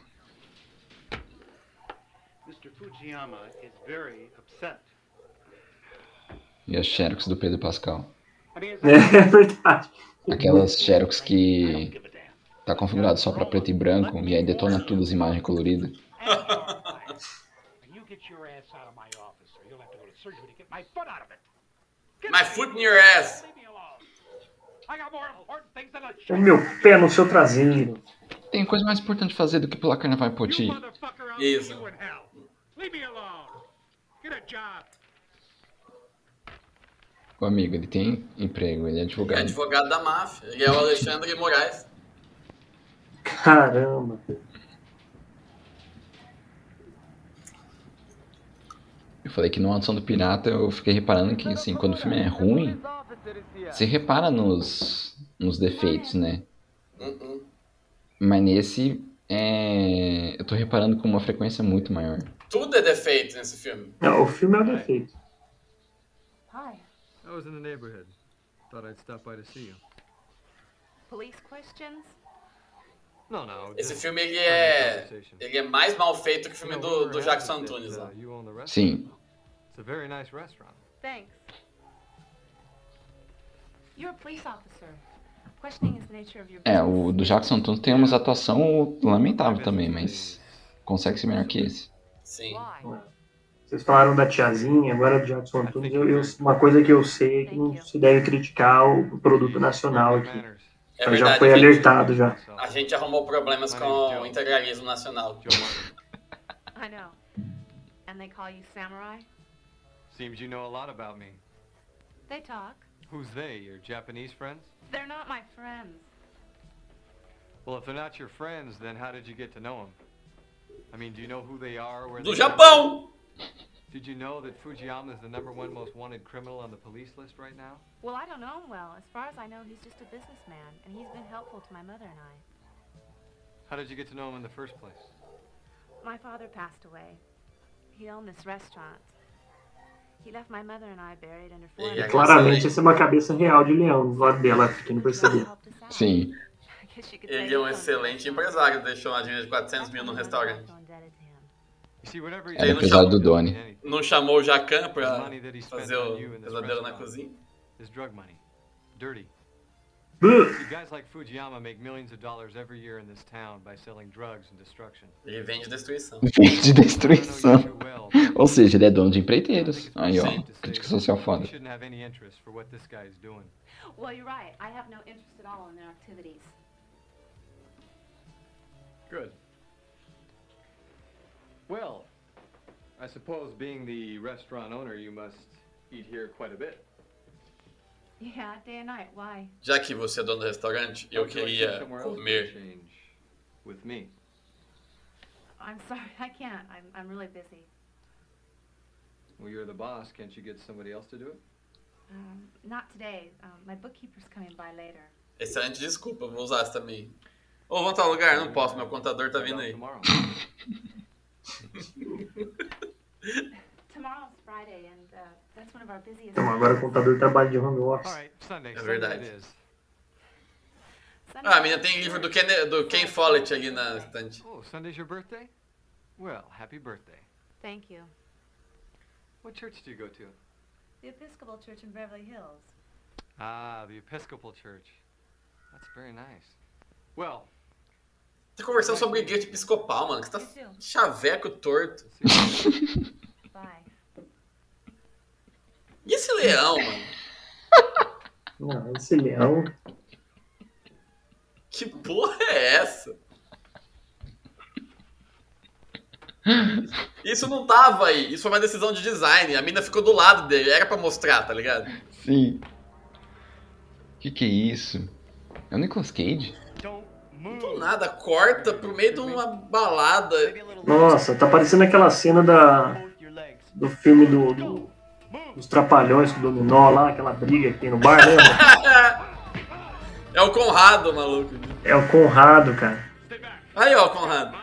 Mr. Fujiyama is very upset. E as Xerox do Pedro Pascal. É verdade. Aquelas Xerox que tá configurado só pra preto e branco e aí detona tudo as imagens coloridas. My foot out of it. My foot in your ass. O meu pé no seu traseiro. Tem coisa mais importante fazer do que pular carnaval em Poti. Isso. O amigo, ele tem emprego, ele é É advogado. advogado da máfia. Ele é o Alexandre Moraes. Caramba. Eu falei que no Audição do Pirata eu fiquei reparando que, assim, quando o filme é ruim, você repara nos, nos defeitos, né? Uh-uh. Mas nesse, é... eu tô reparando com uma frequência muito maior. Tudo é defeito nesse filme. Não, o filme é o defeito. Hi. I was in the neighborhood. Thought I'd stop by to see you. Police questions? No, no. Esse filme ele é, conversation. ele é mais mal feito que o filme do, do Jackson Antunes lá. Sim. It's a very nice restaurant. Thanks. You're a police officer. Questioning is the nature of your É, o do Jackson Antunes tem umas atuação lamentável também, mas consegue ser melhor que esse. Sim. Vocês falaram da tiazinha, agora do Jackson Antunes. Eu, eu- uma coisa que eu sei é que não se deve criticar o produto nacional aqui. É Mas já verdade, foi gente. alertado já. A gente arrumou problemas com o integralismo nacional. I know. And they call you samurai? Seems you know a lot about me. They talk. Who's they? Your Japanese friends? They're not my friends. Well, if they're not your friends, then how did you get to know them? I mean, do you know who they are? Where Do? Japão! Did you know that Fujiyama is the number one most wanted criminal on the police list right now? Well, I don't know him well. As far as I know, he's just a businessman, and he's been helpful to my mother and I. How did you get to know him in the first place? My father passed away. He owned this restaurant. He left my mother and I buried under four. E claramente essa é uma cabeça real de leão do lado dela, quem não percebeu. Sim. Ele é um excelente empresário, deixou uma dívida de 400 mil no restaurante. Era empresário chamou, do Doni. não chamou o Jacan pra fazer o pesadelo na cozinha. is drug money. Dirty. Buh. See, guys like Fujiyama make millions of dollars every year in this town by selling drugs and destruction. Ele vende destruição. Vende destruição. Ou seja, ele é dono de empreiteiros. Aí, ó. Crítica social You foda. shouldn't have any interest for what this guy is doing. Well, you're right. I have no interest at all in their activities. Good. Well, I suppose being the restaurant owner, you must eat here quite a bit. Yeah, day and night. Why? Já que você é dono do restaurante, eu Would you like to queria somewhere else for a comer. with me. I'm sorry, I can't. I'm, I'm really busy. Well, you're the boss. Can't you get somebody else to do it? Um, not today. Um, my bookkeeper's coming by later. Excelente desculpa, vou usar essa também. Ô, vamos tal lugar? Não posso, meu contador tá vindo aí. Tomorrow's Friday, and uh, that's one of our busiest. Então agora o contador trabalha de home office. É Sunday verdade. it is. Ah, a menina tem livro do Ken, do Ken Follett ali na estante. Oh, Sunday's your birthday? Well, happy birthday. Thank you. What church do you go to? The Episcopal Church in Beverly Hills. Ah, the Episcopal Church. That's very nice. Well, Tá conversando sobre igreja episcopal, mano. Que você tá chaveco torto. Bye. E esse leão, mano? Não, esse leão. Que porra é essa? Isso não tava aí. Isso foi uma decisão de design. A mina ficou do lado dele. Era pra mostrar, tá ligado? Sim. Que que é isso? É o Nicolas Cage? Do nada, corta pro meio de uma balada. Nossa, tá parecendo aquela cena da, do filme do, do- dos Trapalhões com o Dominó lá, aquela briga que tem no bar, lembra? É o Conrado, maluco. É o Conrado, cara. Aí, ó, Conrado.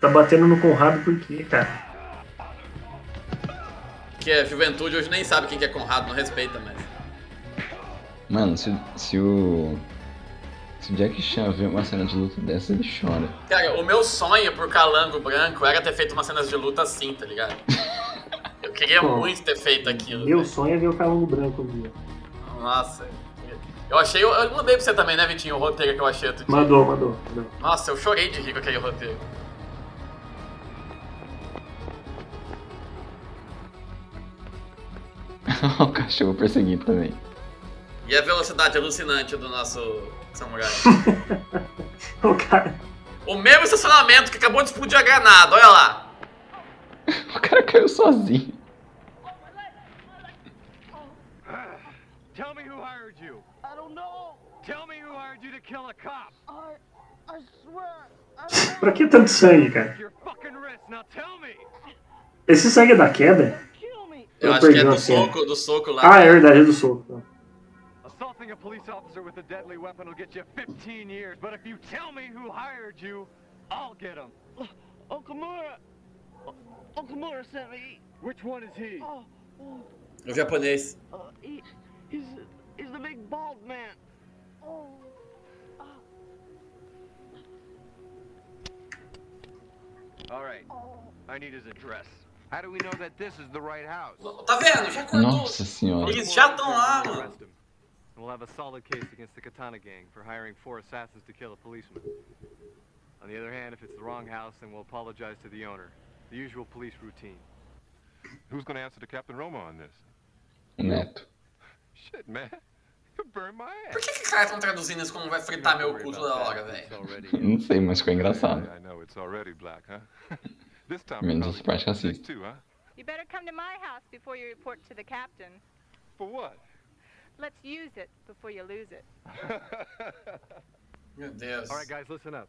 Tá batendo no Conrado por quê, cara? Que a juventude hoje nem sabe quem que é Conrado, não respeita mais. Mano, se, se o. Se o Jack Chan ver uma cena de luta dessa, ele chora. Cara, o meu sonho por Calango Branco era ter feito umas cenas de luta assim, tá ligado? Eu queria Pô. muito ter feito aquilo. Meu sonho é ver o Calango Branco um dia. Nossa. Eu achei. Eu, eu mandei pra você também, né, Vitinho? O roteiro que eu achei outro dia. Mandou, mandou. mandou. Nossa, eu chorei de rir com aquele roteiro. o cachorro perseguindo também. E a velocidade alucinante do nosso samurai. O cara. o mesmo estacionamento que acabou de explodir a granada, olha lá. O cara caiu sozinho. Tell me who hired you. I don't know. Tell me who hired you to kill a cop. I, I swear. Pra que tanto sangue, cara? Your fucking wrist. Now tell me. Esse sangue é da queda? Eu, acho perdi que é do soco, do soco lá. Ah, é verdade, é do soco. Assaulting a police officer with a deadly weapon will get you 15 years, but if you tell me who hired you, I'll get him. Okamura. Okamura sent me. Which one is he? Oh, oh, O japonês. uh, he, he's, he's the big bald man. Oh. Uh. All right. I need his address. How do we know that this is the right house? Tá vendo? Já contou. Nossa senhora. Eles já estão lá, mano. Arrest him. And we'll have a solid case against the Katana Gang for hiring four assassins to kill a policeman. On the other hand, if it's the wrong house, then we'll apologize to the owner. The usual police routine. Who's going to answer to Captain Roma on this? O Neto. Shit, man. You burn my ass. Por que que caras estão traduzindo isso como vai fritar meu cu toda hora, velho? Não sei, mas ficou engraçado. I know, it's already black, huh? this time Menos we're essa parte racista. You better come to my house before you report to the captain. For what? Let's use it before you lose it. Meu Deus. All right, guys, listen up.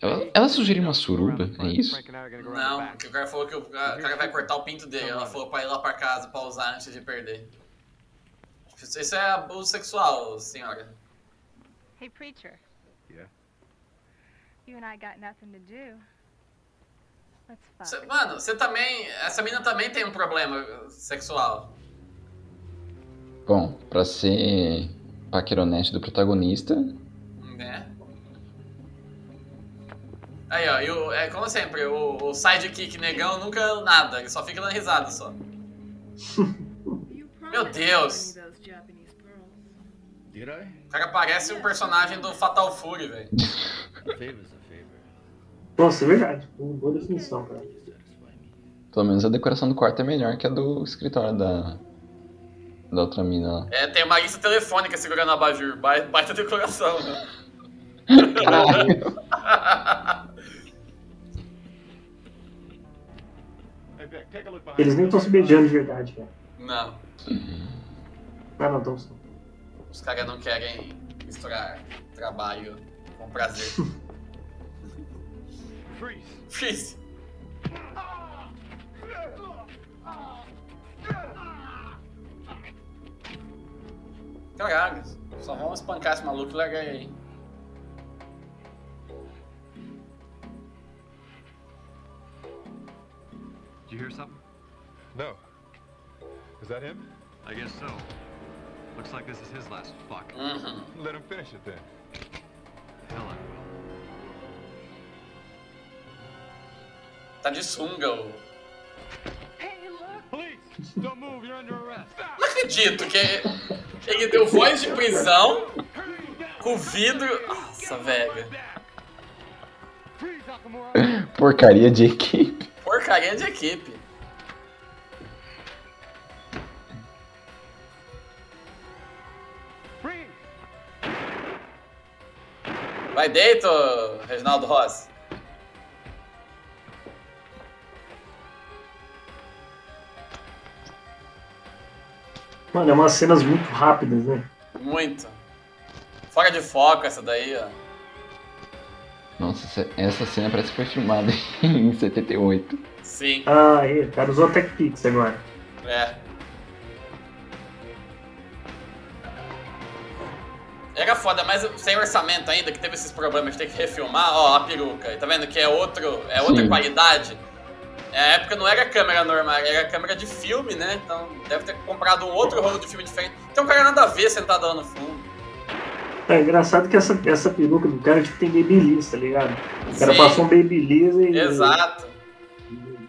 Ela, ela sugeriu uma suruba, é isso? Não, o cara falou que o cara vai cortar o pinto dele. Ela falou pra ir lá pra casa pra usar antes de perder. Isso é abuso sexual, senhora. Hey, preacher. Yeah? You and I got nothing to do. Let's fuck. Cê- mano, você também. Essa mina também tem um problema sexual. Bom, pra ser paqueronete do protagonista, Né? Aí, ó, e o, é como sempre, o, o sidekick negão nunca nada, ele só fica dando risada só. Meu Deus! O cara parece um personagem do Fatal Fury, velho. Nossa, é verdade. Uma boa definição, cara. pelo menos a decoração do quarto é melhor que a do escritório da, da outra mina lá. É, tem uma lista telefônica segurando a abajur, ba- baita decoração, né? Eles nem estão se beijando de verdade, cara. Não, Ah, não, estão os caras não querem misturar trabalho com prazer. Freeze. Freeze! Caralho, só vamos espancar esse maluco e largar ele aí. Did you hear something? No. Is that him? I guess so. Looks like this is his last fuck. Uhum. Let him finish it then. Hell, I will. Tá de sunga o. Police, Não acredito que ele deu voz de prisão com vidro. Nossa, velho. Porcaria de equipe. Porcaria de equipe. Vai deito, Reginaldo Rossi. Mano, é umas cenas muito rápidas, né? Muito. Fora de foco essa daí, ó. Nossa essa cena parece que foi filmada em 78. Sim. Ah, é, o cara usou TechPix agora. É. Era foda, mas sem orçamento ainda, que teve esses problemas de ter que refilmar, ó, a peruca. Tá vendo que é outro, é outra Sim. qualidade? Na época não era câmera normal, era câmera de filme, né? Então deve ter comprado um outro rolo de filme diferente. Tem um cara nada a ver sentado lá no fundo. É engraçado que essa, essa peruca do cara tipo, tem babyliss, tá ligado? O cara Sim. passou um babyliss e. Exato.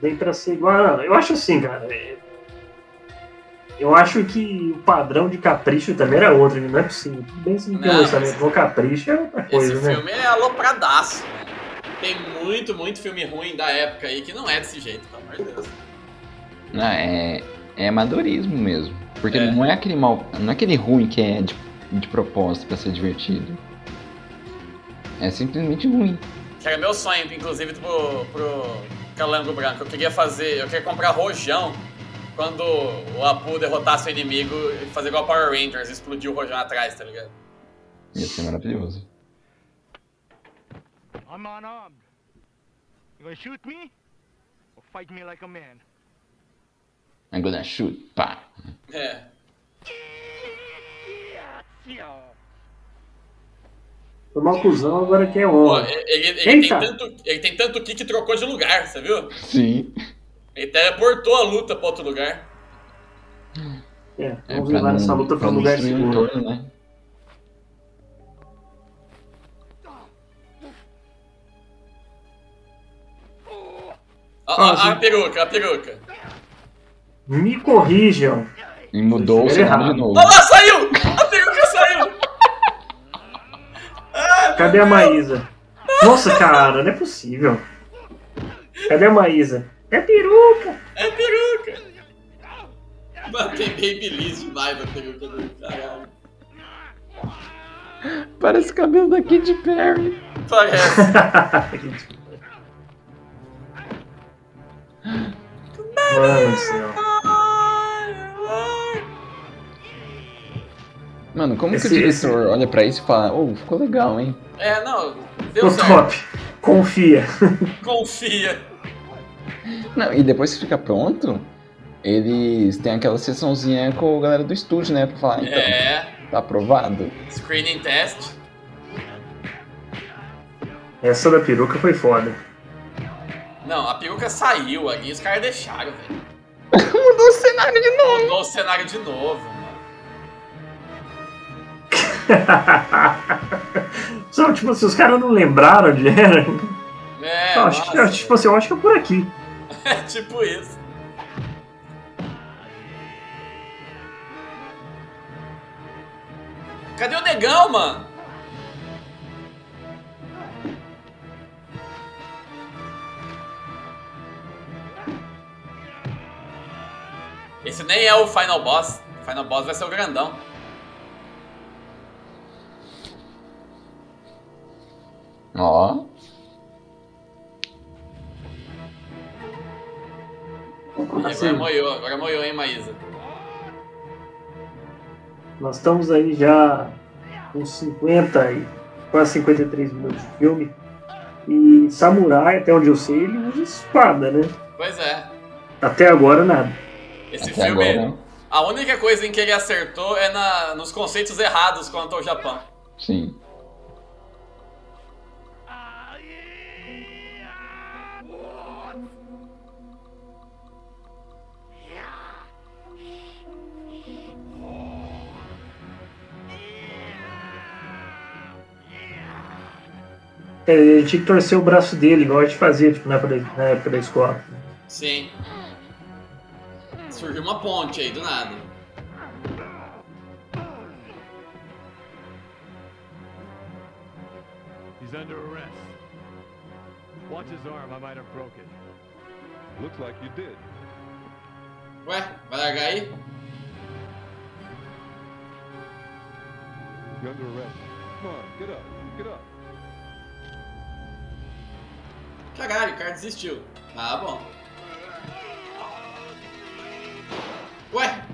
Vem pra ser igual. Eu acho assim, cara. é- Eu acho que o padrão de capricho também era outro, não é possível. Tudo bem se não tem orçamento com capricho é outra coisa, Esse né? filme é alopradaço, né? Tem muito, muito filme ruim da época aí que não é desse jeito, pelo amor de Deus. Não, é, é amadorismo mesmo. Porque É. não é aquele mal. Não é aquele ruim que é de, de propósito pra ser divertido. É simplesmente ruim. Que era meu sonho, inclusive, pro, pro Calango Branco. Eu queria fazer, eu queria comprar rojão quando o Apu derrotasse o inimigo e fazer igual Power Rangers, explodir o rojão atrás, tá ligado? Ia ser maravilhoso. I'm unarmed. You gonna shoot me? Or fight me like a man? I'm gonna shoot. Pá. É. Foi mal cuzão, agora que é Ó, honra. ele, ele tem tanto, ele tem tanto ki que trocou de lugar, você viu? Sim. Ele teleportou a luta pra outro lugar. É, É vamos pra levar não, essa luta pra pra um lugar o seguro. né? Ó, ó, Ah, sim. a peruca, a peruca. Me corrijam. E mudou o cenário de novo. Olha lá, saiu! A peruca saiu! Cadê a Maísa? Nossa, cara, não é possível. Cadê a Maísa? É peruca! É peruca! Mano, tem babyliss demais a peruca do caralho. Parece o cabelo da Katy Perry. Parece. Mano do céu. Mano, como que Esse- o diretor olha pra isso e fala, oh, ficou legal, hein? É, não, deu certo. top. Confia. Confia. Não, e depois que fica pronto, eles têm aquela sessãozinha com a galera do estúdio, né? Pra falar, então, É, tá aprovado. screening test. Essa da peruca foi foda. Não, a peruca saiu ali, os caras deixaram, velho. Mudou o cenário de novo. Mudou o cenário de novo, mano. Só, tipo assim, os caras não lembraram de era. É, Eu acho, que- tipo assim, eu acho que é por aqui. é tipo isso. Cadê o negão, mano? Esse nem é o Final Boss. O Final Boss vai ser o grandão. Ó, Ih, Assim, agora moiou, agora moiou, hein, Maísa? nós estamos aí já com 50 e quase 53 minutos de filme. E Samurai, até onde eu sei, ele usa espada, né? Pois é. Até agora nada. Esse Até filme, agora. a única coisa em que ele acertou é na, nos conceitos errados quanto ao Japão. sim. É, ele tinha que torcer o braço dele, igual a gente fazia tipo, na, época da- na época da escola. Sim. Surgiu uma ponte aí, do nada. He's under arrest. Watch his arm, I might have broke it. Looks like you did. Ué, vai largar aí? You're under arrest. Come on, get up, get up. Caralho, o cara desistiu. Ah, bom. Ué?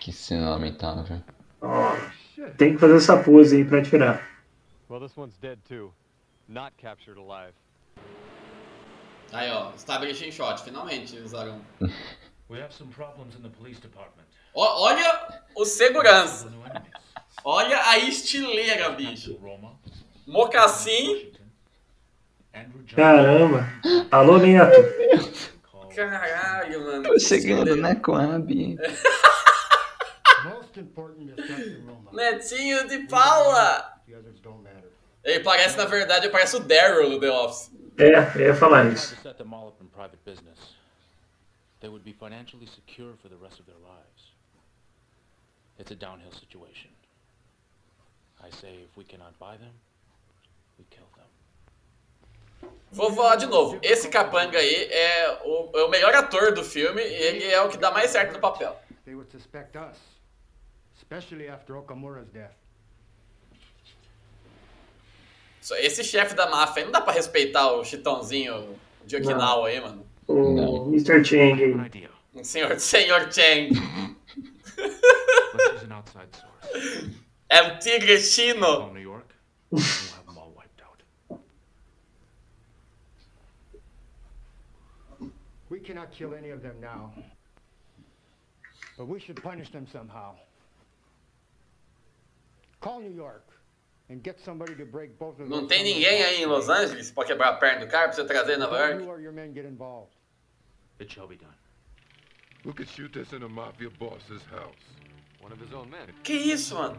Que cena lamentável. Tem que fazer essa pose aí pra tirar. Well, this one's dead too. Not captured alive. Aí, ó, establishing shot, finalmente usaram. We have some problems in the police department. Ó, olha o segurança. Olha a estileira, bicho. Mocassim. Caramba. Alô, Neto. Caralho, mano. Tô chegando, né, Coab? Most important is Captain Roma. Netinho de Paula. Ele parece, na verdade, parece o Daryl do The Office. É, eu ia falar isso. They would be financially secure for the rest of their lives. It's a downhill situation. I say if we cannot buy them, we kill them. Vou falar de novo. Esse capanga aí é o, é o melhor ator do filme e ele é o que dá mais certo no papel. They would suspect us, especially after Okamura's death. Só Esse chefe da máfia aí não dá pra respeitar o chitãozinho de Okinawa aí, mano. O Mr. Chang. Senhor, senhor Chang. Let's use an outside source. É um tigre chino. Call New York. We'll have them all wiped out. We cannot kill any of them now. But we should punish them somehow. Call New York and get somebody to break both of Não tem ninguém aí em Los Angeles pra quebrar a perna do cara pra você trazer em Nova York? you or your men get involved. It shall be done. We could shoot this in a mafia boss's house. One of his own men. Que isso, mano?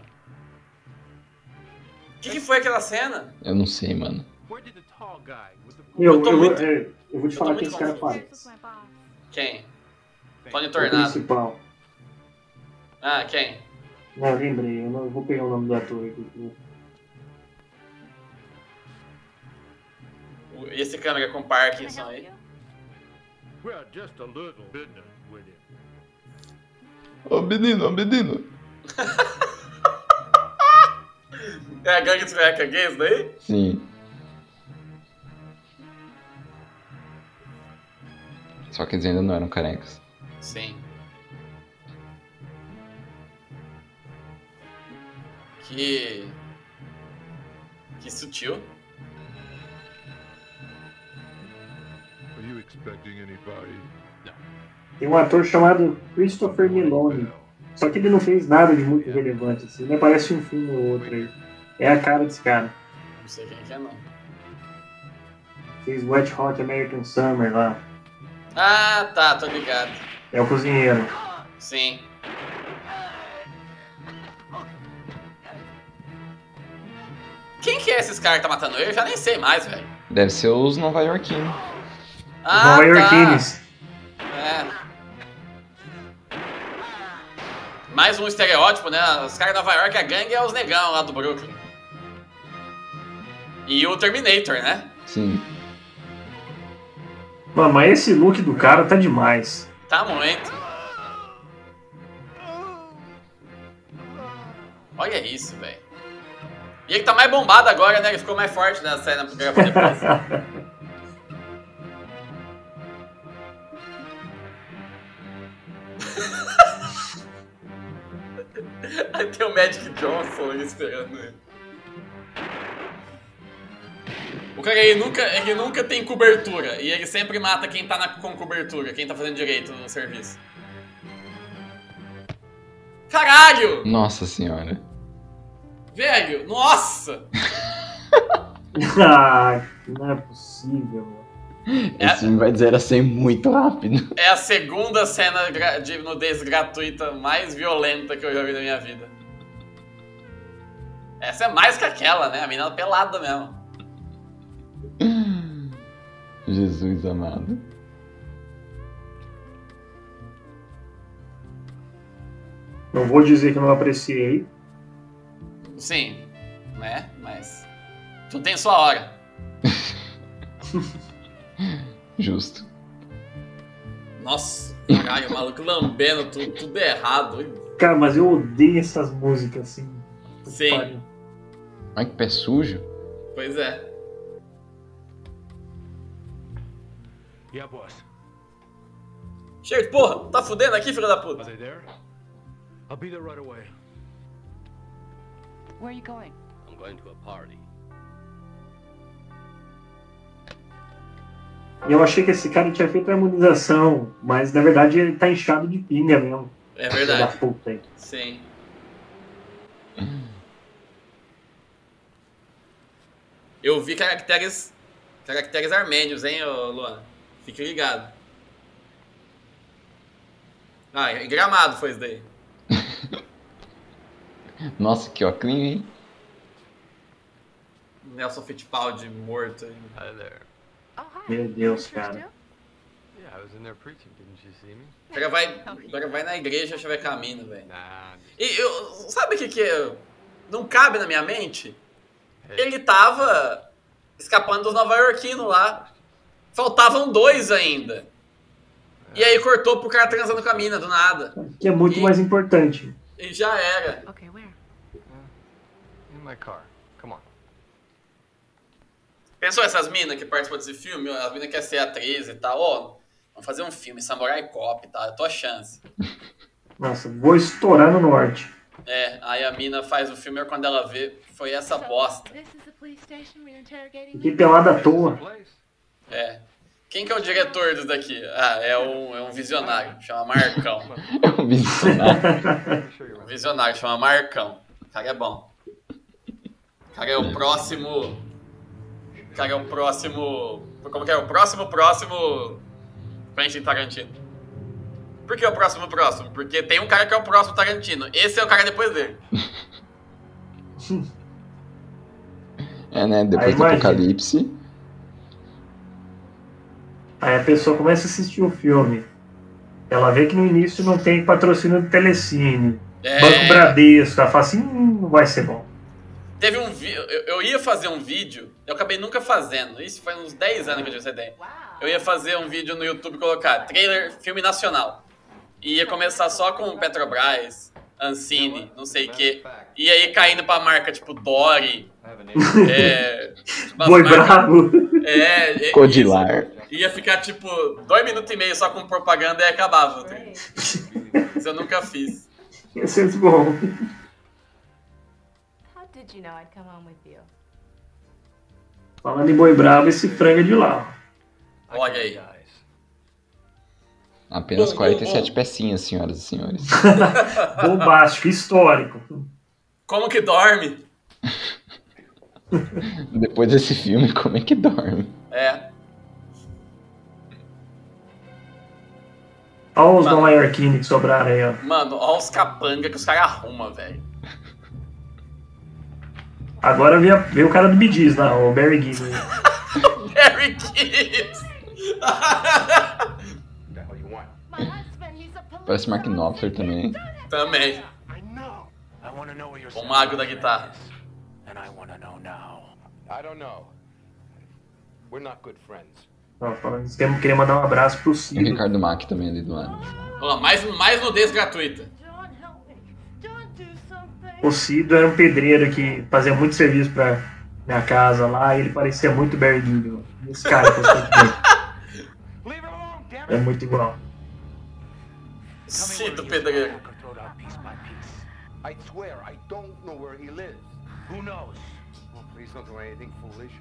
O que, que foi aquela cena? Eu não sei, mano. Where did the tall guy with the Eu, Eu eu, muito- é, eu vou te eu falar tô que muito esse cara parece. Quem? Tony O Tornado. principal. Ah, quem? Não, lembrei. Eu não vou pegar o nome do ator aqui. O- Esse câmera com Parkinson aí. Well, just a little business with. Ô menino, ô menino. É a gangue dos Reca Gays daí? Sim. Só que eles ainda não eram carecas. Sim. Que. Que sutil. Are you expecting anybody? Tem um ator chamado Christopher Meloni. Só que ele não fez nada de muito relevante. Assim. Ele aparece um filme ou outro aí. É a cara desse cara. Não sei quem que é, não. Fez Wet Hot American Summer lá. Ah, tá, tô ligado. É o cozinheiro. Sim. Quem que é esses caras que tá matando ele? Eu já nem sei mais, velho. Deve ser os nova iorquinos. Ah, Nova Yorkines. É. Mais um estereótipo, né? Os caras de Nova York, a gangue é os negão lá do Brooklyn. E o Terminator, né? Sim. Mano, mas esse look do cara tá demais. Tá muito. Olha isso, velho. E ele tá mais bombado agora, né? Ele ficou mais forte na cena que gravou depois. Aí tem o Magic Johnson esperando ele. O cara ele nunca, ele nunca tem cobertura e ele sempre mata quem tá na, com cobertura, quem tá fazendo direito no serviço. Caralho! Nossa senhora. Velho, nossa! ah, não é possível, mano. Esse filme vai dizer assim muito rápido. É a segunda cena de nudez gratuita mais violenta que eu já vi na minha vida. Essa é mais que aquela, né? A menina pelada mesmo. Jesus amado. Não vou dizer que não apreciei. Sim, né? Mas. Tu tem sua hora. Justo. Nossa, caralho, o maluco lambendo tudo, tudo errado. Cara, mas eu odeio essas músicas assim. Sim, Ai, que pé sujo. pois é. Yeah, boss. Chega, porra, tá fudendo aqui, filho da puta. Are they there? I'll be there right away. Where are you going? I'm going to a party. E eu achei que esse cara tinha feito a harmonização, mas na verdade ele tá inchado de pinga mesmo. É Filho Da verdade. puta aí. Sim. Eu vi caracteres, caracteres armênios, hein, Luan? Fique ligado. Ah, em gramado foi isso daí. Nossa, que óculos, hein? Nelson Fittipaldi morto. aí. Hi there. Meu Deus, cara. Yeah, I was in there preaching. Didn't you see me? Agora vai, agora vai na igreja e vai mina, velho. Nah. E eu, sabe o que que eu- não cabe na minha mente? Ele tava escapando dos nova-iorquinos lá. Faltavam dois ainda. E aí cortou pro cara transando com a mina, do nada. Que é muito mais importante. E já era. Okay, where? In my car. Come on. Pensou essas minas que participam desse filme? As minas que querem ser atriz e tal. Ó, vamos fazer um filme, Samurai Cop e tal. É tua chance. Nossa, vou estourar no norte. É, aí a mina faz o filme e quando ela vê, foi essa bosta. Fiquei pelado à toa. É. Quem que é o diretor disso daqui? Ah, é um, é um visionário, chama Marcão. É um visionário. Um visionário, chama Marcão. O cara é bom. O cara é o próximo. O cara é o próximo. Como que é? O próximo, próximo. Quentin Tarantino. Por que o próximo, próximo? Porque tem um cara que é o próximo Tarantino. Esse é o cara depois dele. É, né? Depois Aí do imagina. apocalipse. Aí a pessoa começa a assistir o filme. Ela vê que no início não tem patrocínio do Telecine. É. Banco Bradesco. Ela fala assim, hum, não vai ser bom. Teve um vídeo. Eu, eu ia fazer um vídeo, eu acabei nunca fazendo. Isso foi uns 10 anos que eu tive essa ideia. Eu ia fazer um vídeo no YouTube e colocar trailer filme nacional. E ia começar só com Petrobras, Ancine, não sei o quê. E aí caindo pra marca tipo Dory. É, Boi marcas- bravo. É, é, Codilar. Ia ficar tipo dois minutos e meio só com propaganda e acabava. tá ligado? Isso eu nunca fiz. Ia ser muito bom. How did you know I'd come home with you? Falando em boi bravo, esse frango é de lá. Olha aí. Apenas Bom, 47 bom, pecinhas, senhoras e senhores. Bombástico, histórico. Como que dorme? Depois desse filme, como é que dorme? É. Olha os nova iorquinos que sobraram aí, ó. Mano, olha os capanga que os caras arrumam, velho. Agora veio, veio o cara do Bidiz lá, o Barry Gibb. Harry Kids! Parece Mark Knopfler também. Também. O mago da guitarra. And I want to know now. I don't know. We're not good friends. Ó, falando isso, queria mandar um abraço pro E o Cido. Ricardo Mack também ali do lado. Ó, mais, mais nudez gratuita. O Cido era um pedreiro que fazia muito serviço pra minha casa lá e ele parecia muito Barry Gibb. Esse cara constantemente. É muito igual. Cido Pedreiro. I swear, I don't know where he lives. Who knows? Oh, please don't do anything foolish.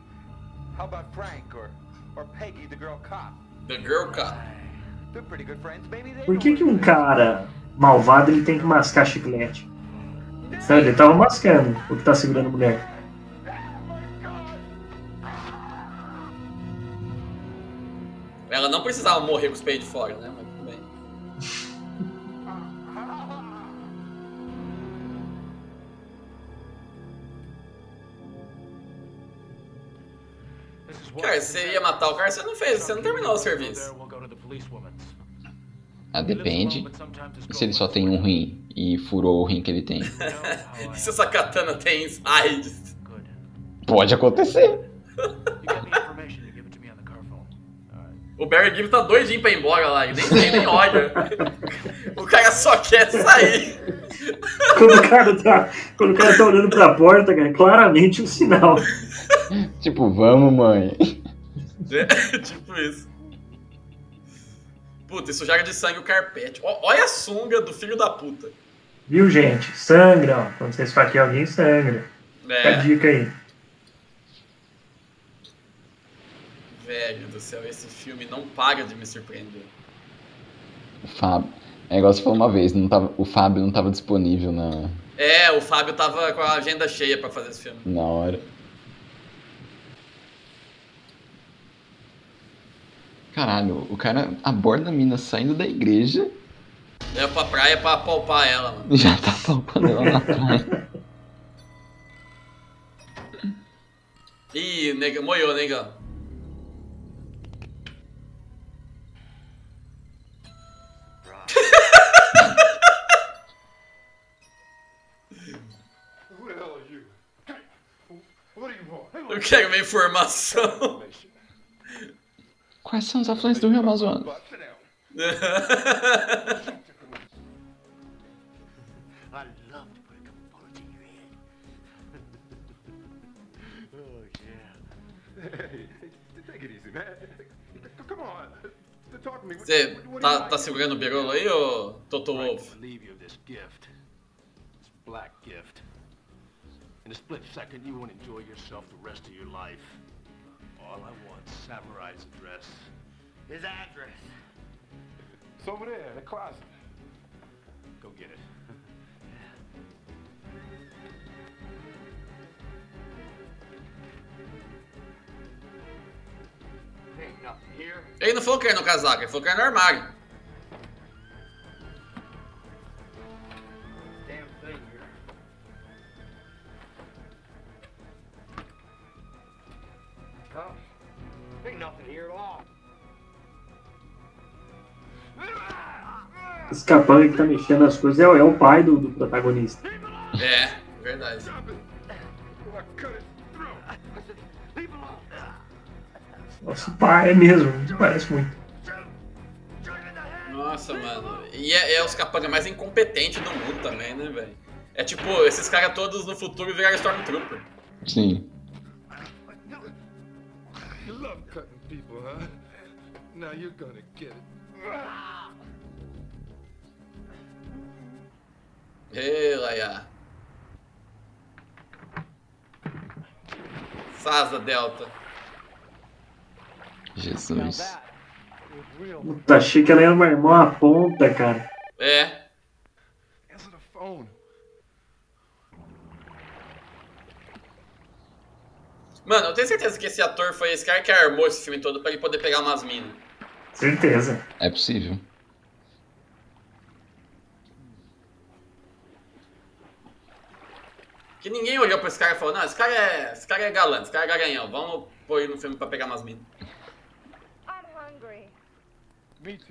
How about Frank or, or Peggy, the girl cop? The Girl Cop. They're pretty good friends. Maybe they Por que, que um cara malvado ele tem que mascar chiclete? Então, ele tava mascando o que tá segurando a mulher. Ela não precisava morrer com os peitos de fora, né? Cara, você ia matar o cara, você não fez, você não terminou o serviço. Ah, depende. E se ele só tem um rim e furou o rim que ele tem? E se essa katana tem AIDS? Pode acontecer. O Barry Gibb tá doidinho pra ir embora lá, ele nem, nem, nem olha. O cara só quer sair. Quando o cara tá, quando o cara tá olhando pra porta, cara, é claramente um sinal. Tipo, vamos, mãe. É, tipo isso. Puta, isso joga de sangue o carpete. Ó- Olha a sunga do filho da puta. Viu, gente? Sangra, ó. Quando você esfaqueia alguém, sangra. Fica a É, dica aí. velho do céu, esse filme não para de me surpreender. O Fábio. É igual você falou uma vez, não tava, o Fábio não tava disponível na, É, o Fábio tava com a agenda cheia pra fazer esse filme. na hora. Caralho, o cara aborda a mina saindo da igreja Leva pra praia pra palpar ela, mano. já tá palpando ela na praia. Ih, nega, moiou, negão. Who the hell are you? What do you want? Eu quero uma informação. Quais são os afluentes do Rio Amazonas? Oh, Você tá, tá segurando o birolo aí, ô Toto Wolf? black gift. In a split second, you won't enjoy yourself the rest of your life. All I want, Samurai's address. His address. It's over there in the closet. Go get it. Ain't nothing here. Ele não falou que era no casaco, ele falou que era no armário. Esse capanga que tá mexendo nas coisas é, o- é o pai do, do protagonista. É, verdade. Nosso pai é mesmo, parece muito. Nossa, mano. E é, é os capanga mais incompetentes do mundo também, né, velho? É tipo, esses caras todos no futuro viraram Stormtrooper. Sim. You love cutting people, huh? Now you're gonna get it. Ei, Laia. Sasa Delta. Jesus. Puta, achei que ela ia armar uma ponta, cara. É. Answer the phone. Mano, eu tenho certeza que esse ator foi esse cara que armou esse filme todo pra ele poder pegar umas minas. Certeza. É possível. Que ninguém olhou pra esse cara e falou, não, esse cara é. Esse cara é galã, esse cara é garanhão, vamos pôr ele no filme pra pegar umas minas.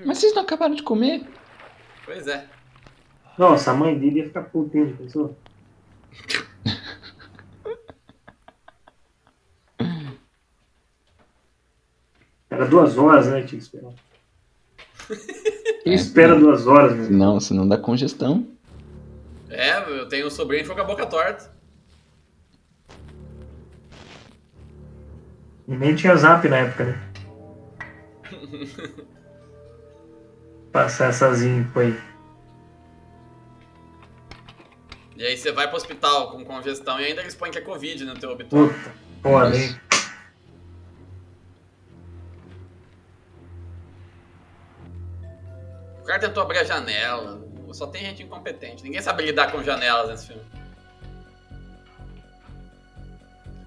Mas vocês não acabaram de comer? Pois é. Nossa, a mãe dele ia ficar putinha, já pensou? Era duas horas, né? Tinha que esperar. Quem espera duas horas, meu? Não, senão dá congestão. É, eu tenho um sobrinho que ficou com a boca torta. E nem tinha zap na época, né? Passar essas info aí. E aí você vai pro hospital com congestão e ainda eles põem que é Covid no teu obituário. Puta, foda, hein? O cara tentou abrir a janela. Só tem gente incompetente. Ninguém sabe lidar com janelas nesse filme.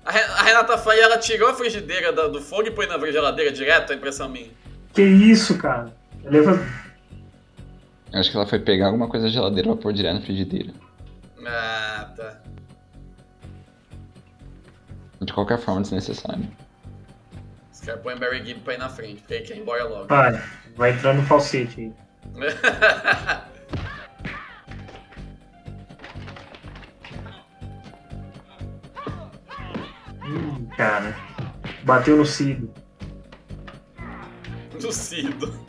A Re- a Renata Faia, ela tirou a frigideira do fogo e pôs na geladeira direto, a impressão minha. Que isso, cara? Leva... Acho que ela foi pegar alguma coisa da geladeira pra pôr direto na frigideira. Ah, tá. De qualquer forma, desnecessário. Os caras põem Barry Gibb pra ir na frente, porque ele quer ir embora logo. Vai, vai entrar no falsete aí. Hum, cara. Bateu no Cido. Lucido.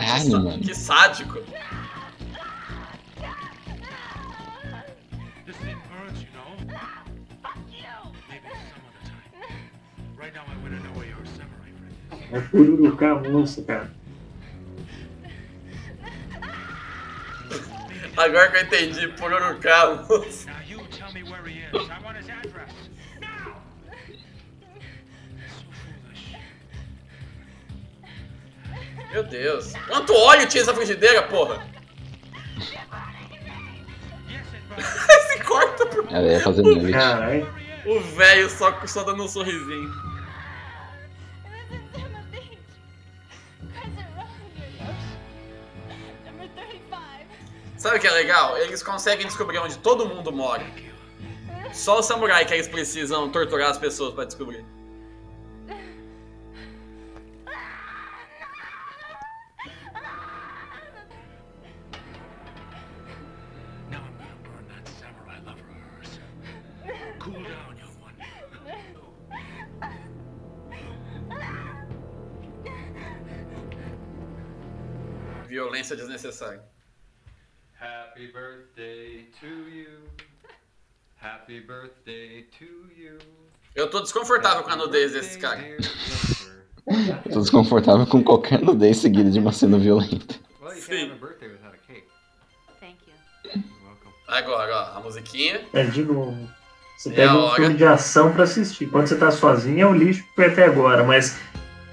Caralho, que mano. Que sádico. É pururuca manso, cara. Agora que eu entendi, pururuca manso. Meu Deus. Quanto óleo tinha essa frigideira, porra? Esse corta por... Ela ia fazer. Caralho. O velho só, só dando um sorrisinho. Number 35. Sabe o que é legal? Eles conseguem descobrir onde todo mundo mora. Só o samurai que eles precisam torturar as pessoas pra descobrir. Desconfortável com a nudez desse cara. Tô desconfortável com qualquer nudez seguida de uma cena violenta. Sim. Agora, ó, a musiquinha. É, de novo. Você É pega um filme de ação pra assistir. Quando você tá sozinho, é o lixo que foi até agora, mas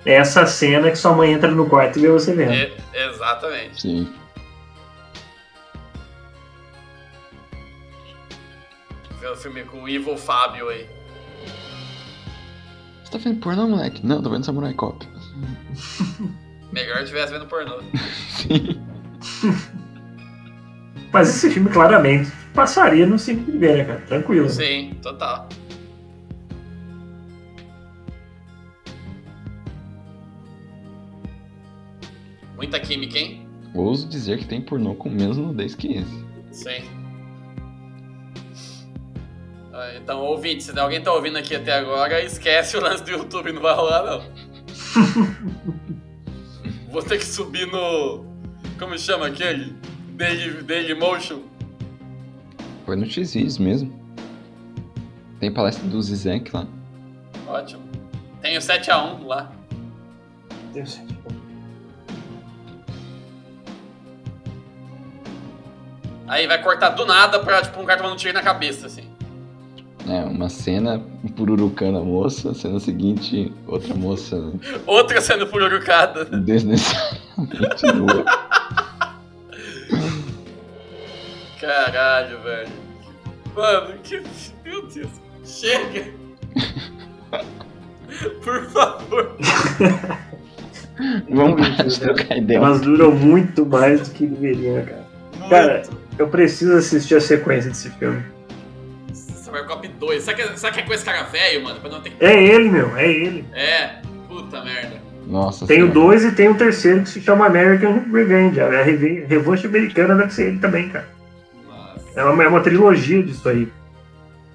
é essa cena que sua mãe entra no quarto e vê você vendo. E- exatamente. Sim. Ver o filme com o Evil Fábio aí. Você tá vendo pornô, moleque? Não, tô vendo Samurai Cop. Melhor tivesse vendo pornô. Mas esse filme claramente passaria no cine de ver, né, cara? Tranquilo. Sim, total. Muita química, hein? Ouso dizer que tem pornô com menos nudez que esse. Sim. Ah, Então, ouvinte, se alguém tá ouvindo aqui até agora, esquece o lance do YouTube, não vai rolar, não. Vou ter que subir no. Como chama aquele? Daily, Daily Motion. Foi no X mesmo. Tem palestra do Zizek lá. Ótimo. Tem o 7x1 lá. Deus. Aí vai cortar do nada pra, tipo, um cara tomando um tiro na cabeça, assim. É, uma cena pururucando a moça, cena seguinte, outra moça Outra sendo pururucada. desnecessariamente nua. Caralho, velho. Mano, que. Meu Deus. Chega! Por favor. Vamos parar de trocar ideia. Elas duram muito mais do que deveriam, cara. Cara, eu preciso assistir a sequência desse filme. Samurai Cop 2. Será que, será que é com esse cara velho, mano? Pra não ter que. É ele, meu, é ele. É, puta merda. Nossa Tem o senhora. 2 e tem o terceiro que se chama American Revenge. A reve- revanche americana deve ser ele também, cara. É uma, é uma trilogia disso aí.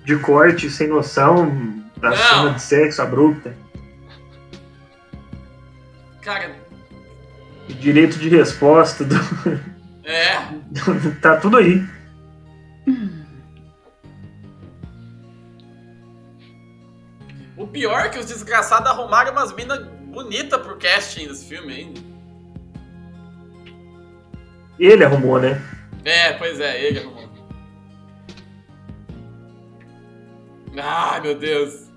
De corte, sem noção, da Não. cena de sexo abrupta. Cara, direito de resposta. do- é. tá tudo aí. Pior é que os desgraçados arrumaram umas minas bonitas pro casting desse filme ainda. Ele arrumou, né? É, pois é, ele arrumou. Ai, meu Deus.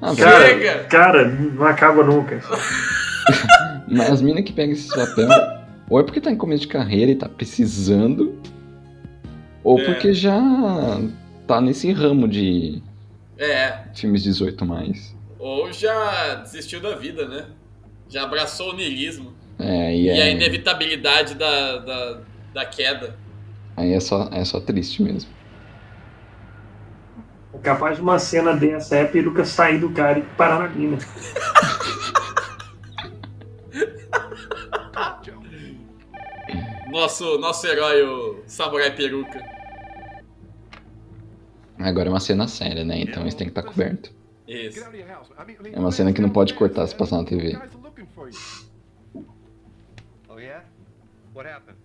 Ah, Cara, Chega! cara, não acaba nunca. Mas as minas que pegam esse papel, ou é porque tá em começo de carreira e tá precisando, ou É. porque já tá nesse ramo de É, filmes 18 mais. ou já desistiu da vida, né? Já abraçou o niilismo. É, e E a é, inevitabilidade da, da, da queda. aí é só, é só triste mesmo. É capaz de uma cena dessa é a peruca sair do cara e parar na mina. Nosso, nosso herói, o Samurai Peruca. Agora é uma cena séria, né? Então isso tem que estar coberto. Isso. É uma cena que não pode cortar se passar na TV. Oh, yeah? What happened?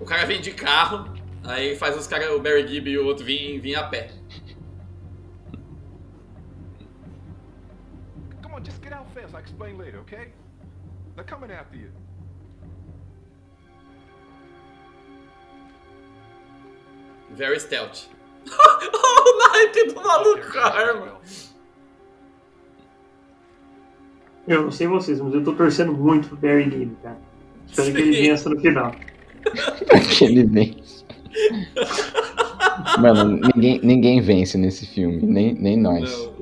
O cara vem de carro, Aí faz os caras, o Barry Gibb e o outro vir, vir a pé. Come on, just get out fast. I'll explain later, okay? They're coming after you. Very stealth. o naipe do maluco com a arma. Eu não sei vocês, mas eu tô torcendo muito pro Barry Gibb, cara. Espero que ele Sim. vença no final. que ele vence. Mano, ninguém, ninguém vence nesse filme, nem, nem nós. Não,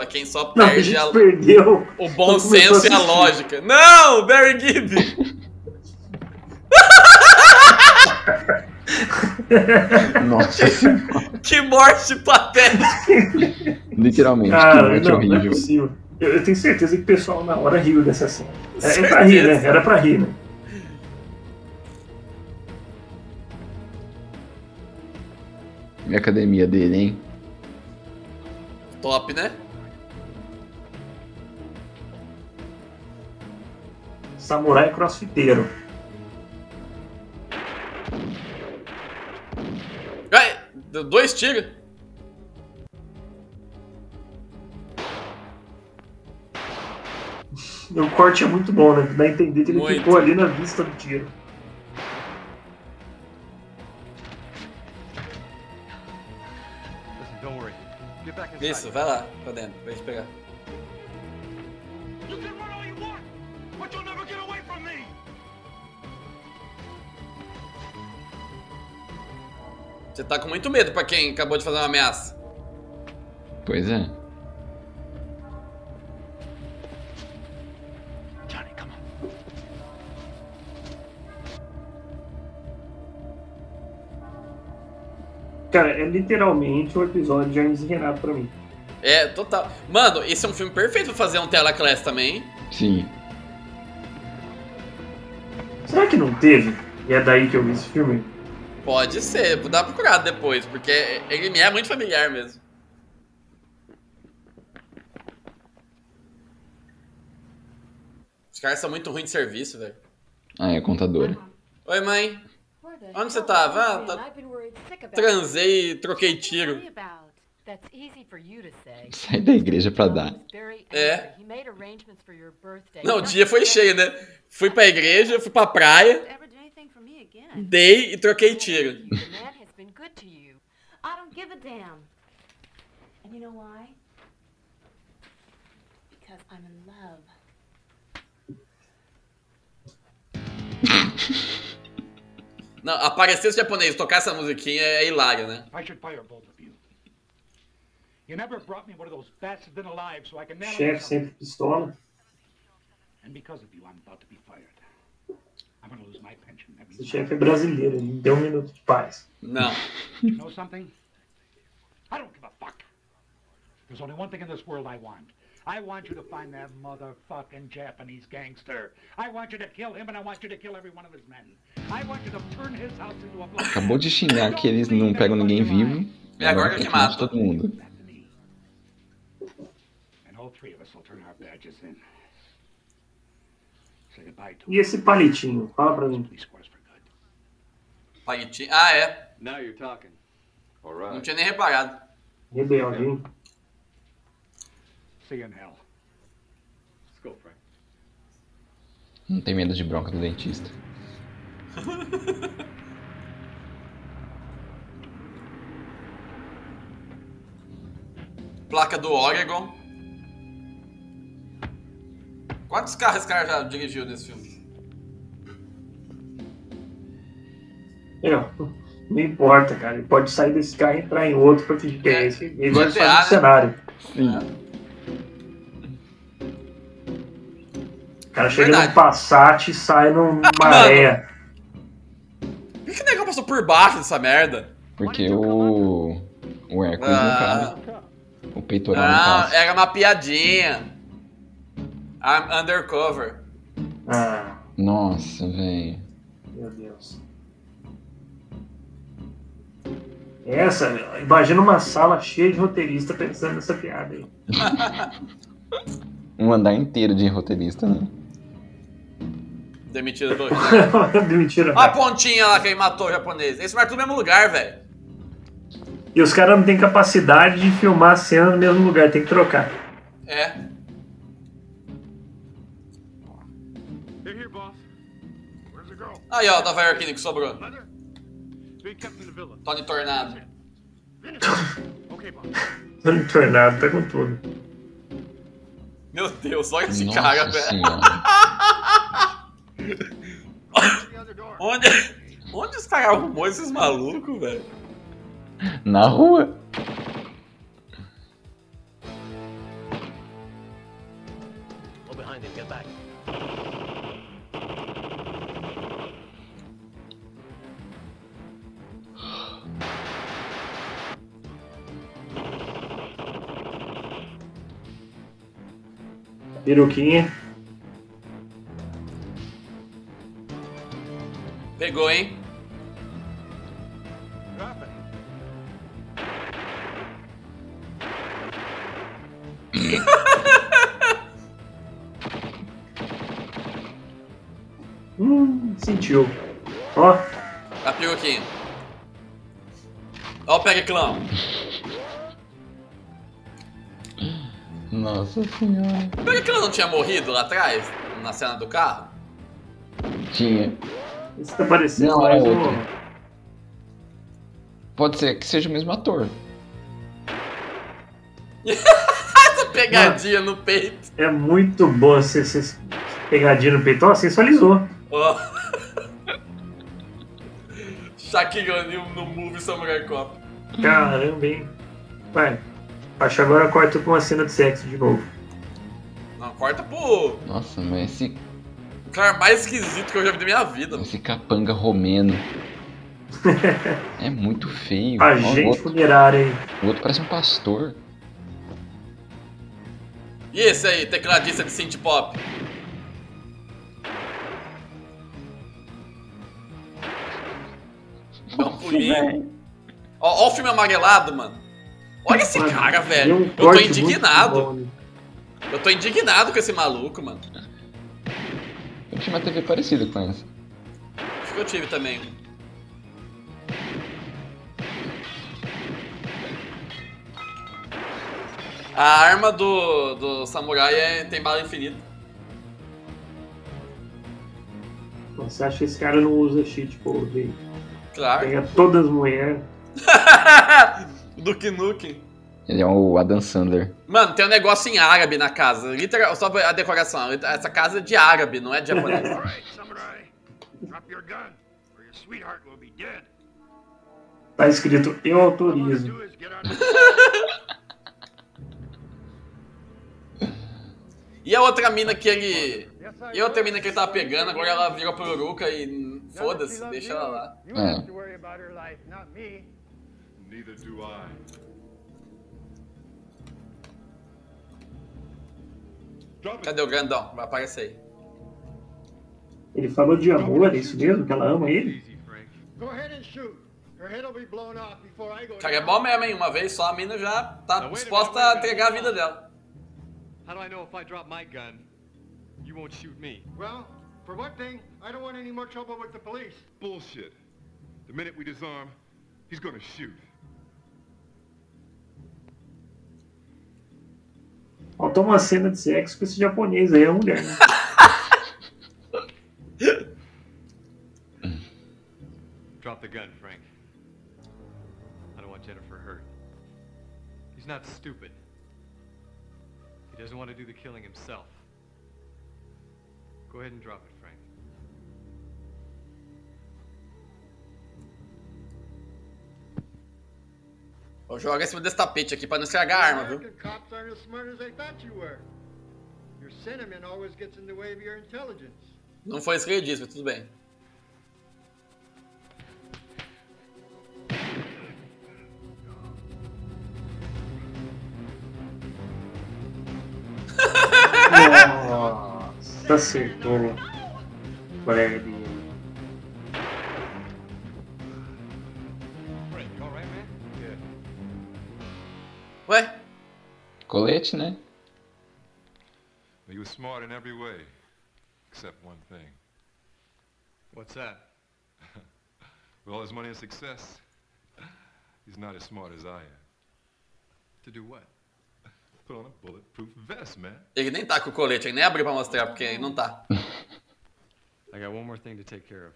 só, quem só Não, a perde gente a- perdeu. o bom senso e a lógica. Não, Barry Gibb! Nossa, Que morte patética! literalmente, Cara, que morte não, não é horrível. possível. Eu, eu tenho certeza que o pessoal na hora riu dessa cena. É, é Certeza. pra rir, né? Era pra rir, né? E a academia dele, hein? Top, né? Samurai crossfiteiro. Ai, deu dois tiros. O corte é muito bom, né? Dá a entender que ele Muito. ficou ali na vista do tiro. Isso, vai lá, pra dentro, pra gente pegar. Você tá com muito medo pra quem acabou de fazer uma ameaça. Pois é. Cara, é literalmente um episódio de Hermes e Renato pra mim. É, total. Mano, esse é um filme perfeito pra fazer um tela class também, hein? Sim. Será que não teve? E é daí que eu vi esse filme? Pode ser, vou dar uma procurada depois, porque ele me é muito familiar mesmo. Os caras são muito ruins de serviço, velho. Ah, é contadora. Oi, mãe. Onde você tava? Ah, tá... Transei e troquei tiro. Sai da igreja pra dar. É. Não, o dia foi cheio, né? Fui pra igreja, fui pra praia, dei e troquei tiro. I don't give a damn. And you know why? Because I'm in love. Não, aparecer os japoneses tocar essa musiquinha é hilário, né? I should fire both of you. You never brought me one of those bastards in alive so I can nail Chefe sempre pistola. And because of you, I'm about to be fired. I'm gonna lose my pension. That Esse chefe é brasileiro, ele deu um minuto de paz. Não. You know something? I don't give a fuck. There's only one thing in this world I want. I want you to find that motherfucking Japanese gangster. I want you to kill him and I want you to kill every one of his men. I want you to turn his house into a block. Acabou de xingar que eles não pegam ninguém vivo. E agora que mata. todo mundo. And all three of us will turn our badges in. Say goodbye to E esse palitinho? Fala pra mim. Palitinho. Ah, é. Now you're talking. All Não right. tinha nem reparado. Rebelde, hein? See you in hell. Let's go, Frank. Não tem medo de bronca do dentista. Placa do Oregon. Quantos carros esse cara já dirigiu nesse filme? É, ó, não importa, cara. Ele pode sair desse carro e entrar em outro pra fingir que é esse. Ele vai fazer né? o cenário. Sim. O cara chega Verdade. no Passat e sai num maré. Por que que o negão passou por baixo dessa merda? Porque o. O Hércules não Ah, cabe. O peitoral não ah, passa. era uma piadinha. I'm undercover. Ah, Nossa, velho. meu Deus. Essa, imagina uma sala cheia de roteirista pensando nessa piada aí. Um andar inteiro de roteirista, né? Demitido do Demitiram. Olha a pontinha lá que ele matou o japonês. Eles marcam no mesmo lugar, velho. E os caras não têm capacidade de filmar a cena no mesmo lugar, tem que trocar. É. Aí, ó, Nova Yorkine que sobrou. Being kept in the villa. Tony Tornado. Tony Tornado, tá com tudo. Meu Deus, olha esse Nossa cara, velho. onde, onde os caras arrumou esses malucos, velho? Na rua. Go behind him. Get back. Peruquinha. Pegou, hein? Hum, sentiu. Ó, A peruquinha. Ó o Periclão. Nossa senhora. O Periclão não tinha morrido lá atrás? Na cena do carro? Tinha. isso tá parecendo Não, é mais outro. um. Pode ser que seja o mesmo ator. Essa pegadinha no peito. É muito boa essa essa pegadinha no peito. Ó, sensualizou. Ó. Shaquille O'Neal no movie Samurai Cop. Caramba, hein? Vai. Acho que agora corta pra uma cena de sexo de novo. Não, corta pro Nossa, mas esse, cara mais esquisito que eu já vi da minha vida. mano. esse capanga romeno. É muito feio. O Agente outro, funerário, hein? o outro parece um pastor. E esse aí, tecladista de synth pop? Dá um pulinho. Ó, ó o filme amarelado, mano. Olha esse Mano, cara, velho. um Eu tô indignado. bom, né? Eu tô indignado com esse maluco, mano. Eu tinha uma TV parecida com essa. Acho que eu tive também. A arma do, do samurai é, tem bala infinita. Você acha que esse cara não usa cheat code aí? Claro. Pega todas as mulheres. Duke Nukem. Ele é o Adam Sandler. Mano, tem um negócio em árabe na casa. Literal, só a decoração. Essa casa é de árabe, não é de japonês. All right, samurai. Drop your gun, or your sweetheart will be dead. Tá escrito eu autorizo. E a outra mina que ele. E a outra mina que ele tava pegando, agora ela virou pururuca e foda-se, deixa ela lá. You Neither do I. Cadê o grandão? Vai aparecer aí. Ele falou de amor, é isso mesmo? Que ela ama ele? Go ahead and shoot. Her head will be blown off before I go. Cara, é bom mesmo, hein? Uma vez só a mina já tá disposta a entregar a vida dela. How do I know if I drop my gun, you won't shoot me? Well, for one thing, I don't want any more trouble with the police. Bullshit. The minute we disarm, he's gonna shoot. Faltou uma cena de sexo com esse japonês aí, é mulher. Né? Drop the gun, Frank. I don't want Jennifer hurt. He's not stupid. He doesn't want to do the killing himself. Go ahead and drop it, Vou jogar em cima desse tapete aqui pra não estragar a arma, viu? American cops aren't as smart as they thought you were. Your sentiment always gets in the way of your intelligence. Não foi isso que ele disse, mas tudo bem. Nossa, acertou. Fred. Colete, né? He was smart in every way, except one thing. What's that? With all his money and success, he's not as smart as I am. To do what? Put on a bulletproof vest, man. Ele nem tá com o colete, ele nem abriu pra mostrar, porque ele não tá. I got one more thing to take care of.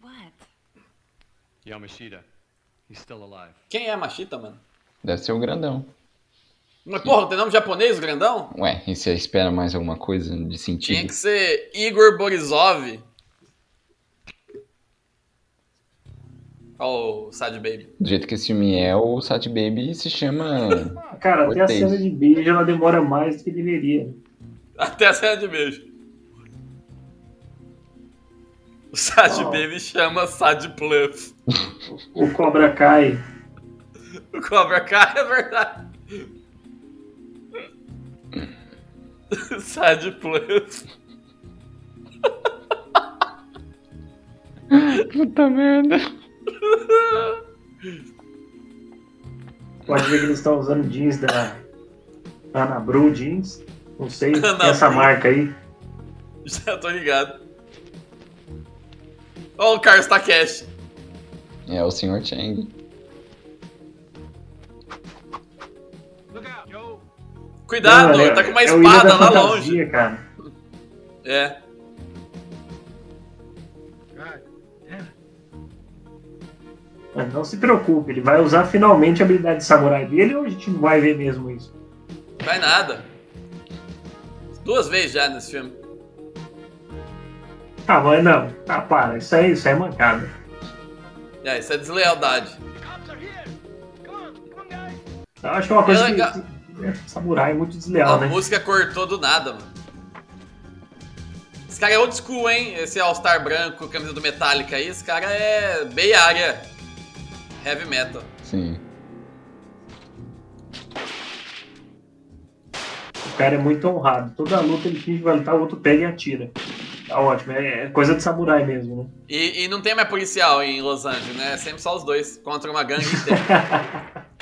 What? Yamashita. He's still alive. Quem é Machita, mano? Deve ser o grandão. Mas porra, tem nome japonês, grandão? Ué, e você espera mais alguma coisa de Tinha sentido? que ser Igor Borisov. Olha o Sad Baby. Do jeito que esse filme é, o Sat Baby se chama. Cara, até a cena de beijo ela demora mais do que deveria. Até a cena de beijo. O Sad Oh. Baby chama Sad Plus. O Cobra Kai. O Cobra Kai é verdade. Sad Plus. Puta merda. Pode ver que eles estão usando jeans da Ana Bru Jeans. Não sei, Ana tem essa Bru. marca aí. Já tô ligado. Olha o Carlos Takeshi. É o Sr. Chang. Cuidado, Não, é- tá com uma é o Ilha espada da lá Fantasia, longe. Cara. É. Mas não se preocupe, ele vai usar finalmente a habilidade de samurai dele ou a gente não vai ver mesmo isso? Vai nada. Duas vezes já nesse filme. Ah, mas não. Ah, para, isso aí, isso aí é mancada. É, isso é deslealdade. Eu acho que é uma coisa É que. É, samurai é muito desleal, A né? música cortou do nada, mano. Esse cara é old school, hein? Esse All-Star branco, camisa do Metallica aí. Esse cara é Bay Area. Heavy metal. Sim. O cara é muito honrado. Toda luta ele finge vai lutar, o outro pega e atira. Tá ótimo, é é coisa de samurai mesmo, né? E, e não tem mais policial em Los Angeles, né? É sempre só os dois contra uma gangue inteira.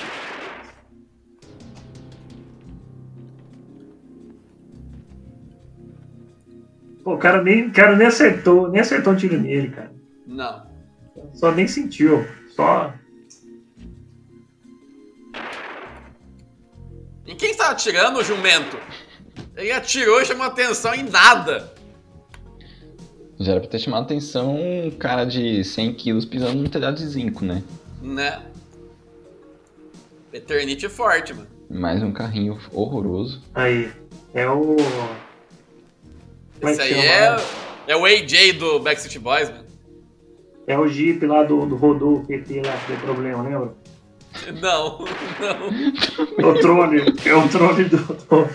Pô, o cara nem, o cara nem acertou, nem acertou um tiro nele, cara. Não. Só nem sentiu. Só. Em quem estava atirando o jumento? Ele atirou e chamou atenção em nada. Já era pra ter chamado atenção um cara de 100 quilos pisando num telhado de zinco, né? Né? Eternity forte, mano. Mais um carrinho horroroso. Aí. É o. É Esse que aí é, é o AJ do Backstreet Boys, mano. É o Jeep lá do, do Rodô PT lá que deu problema, lembra? Não, não. O Trone. É o Trone do. do-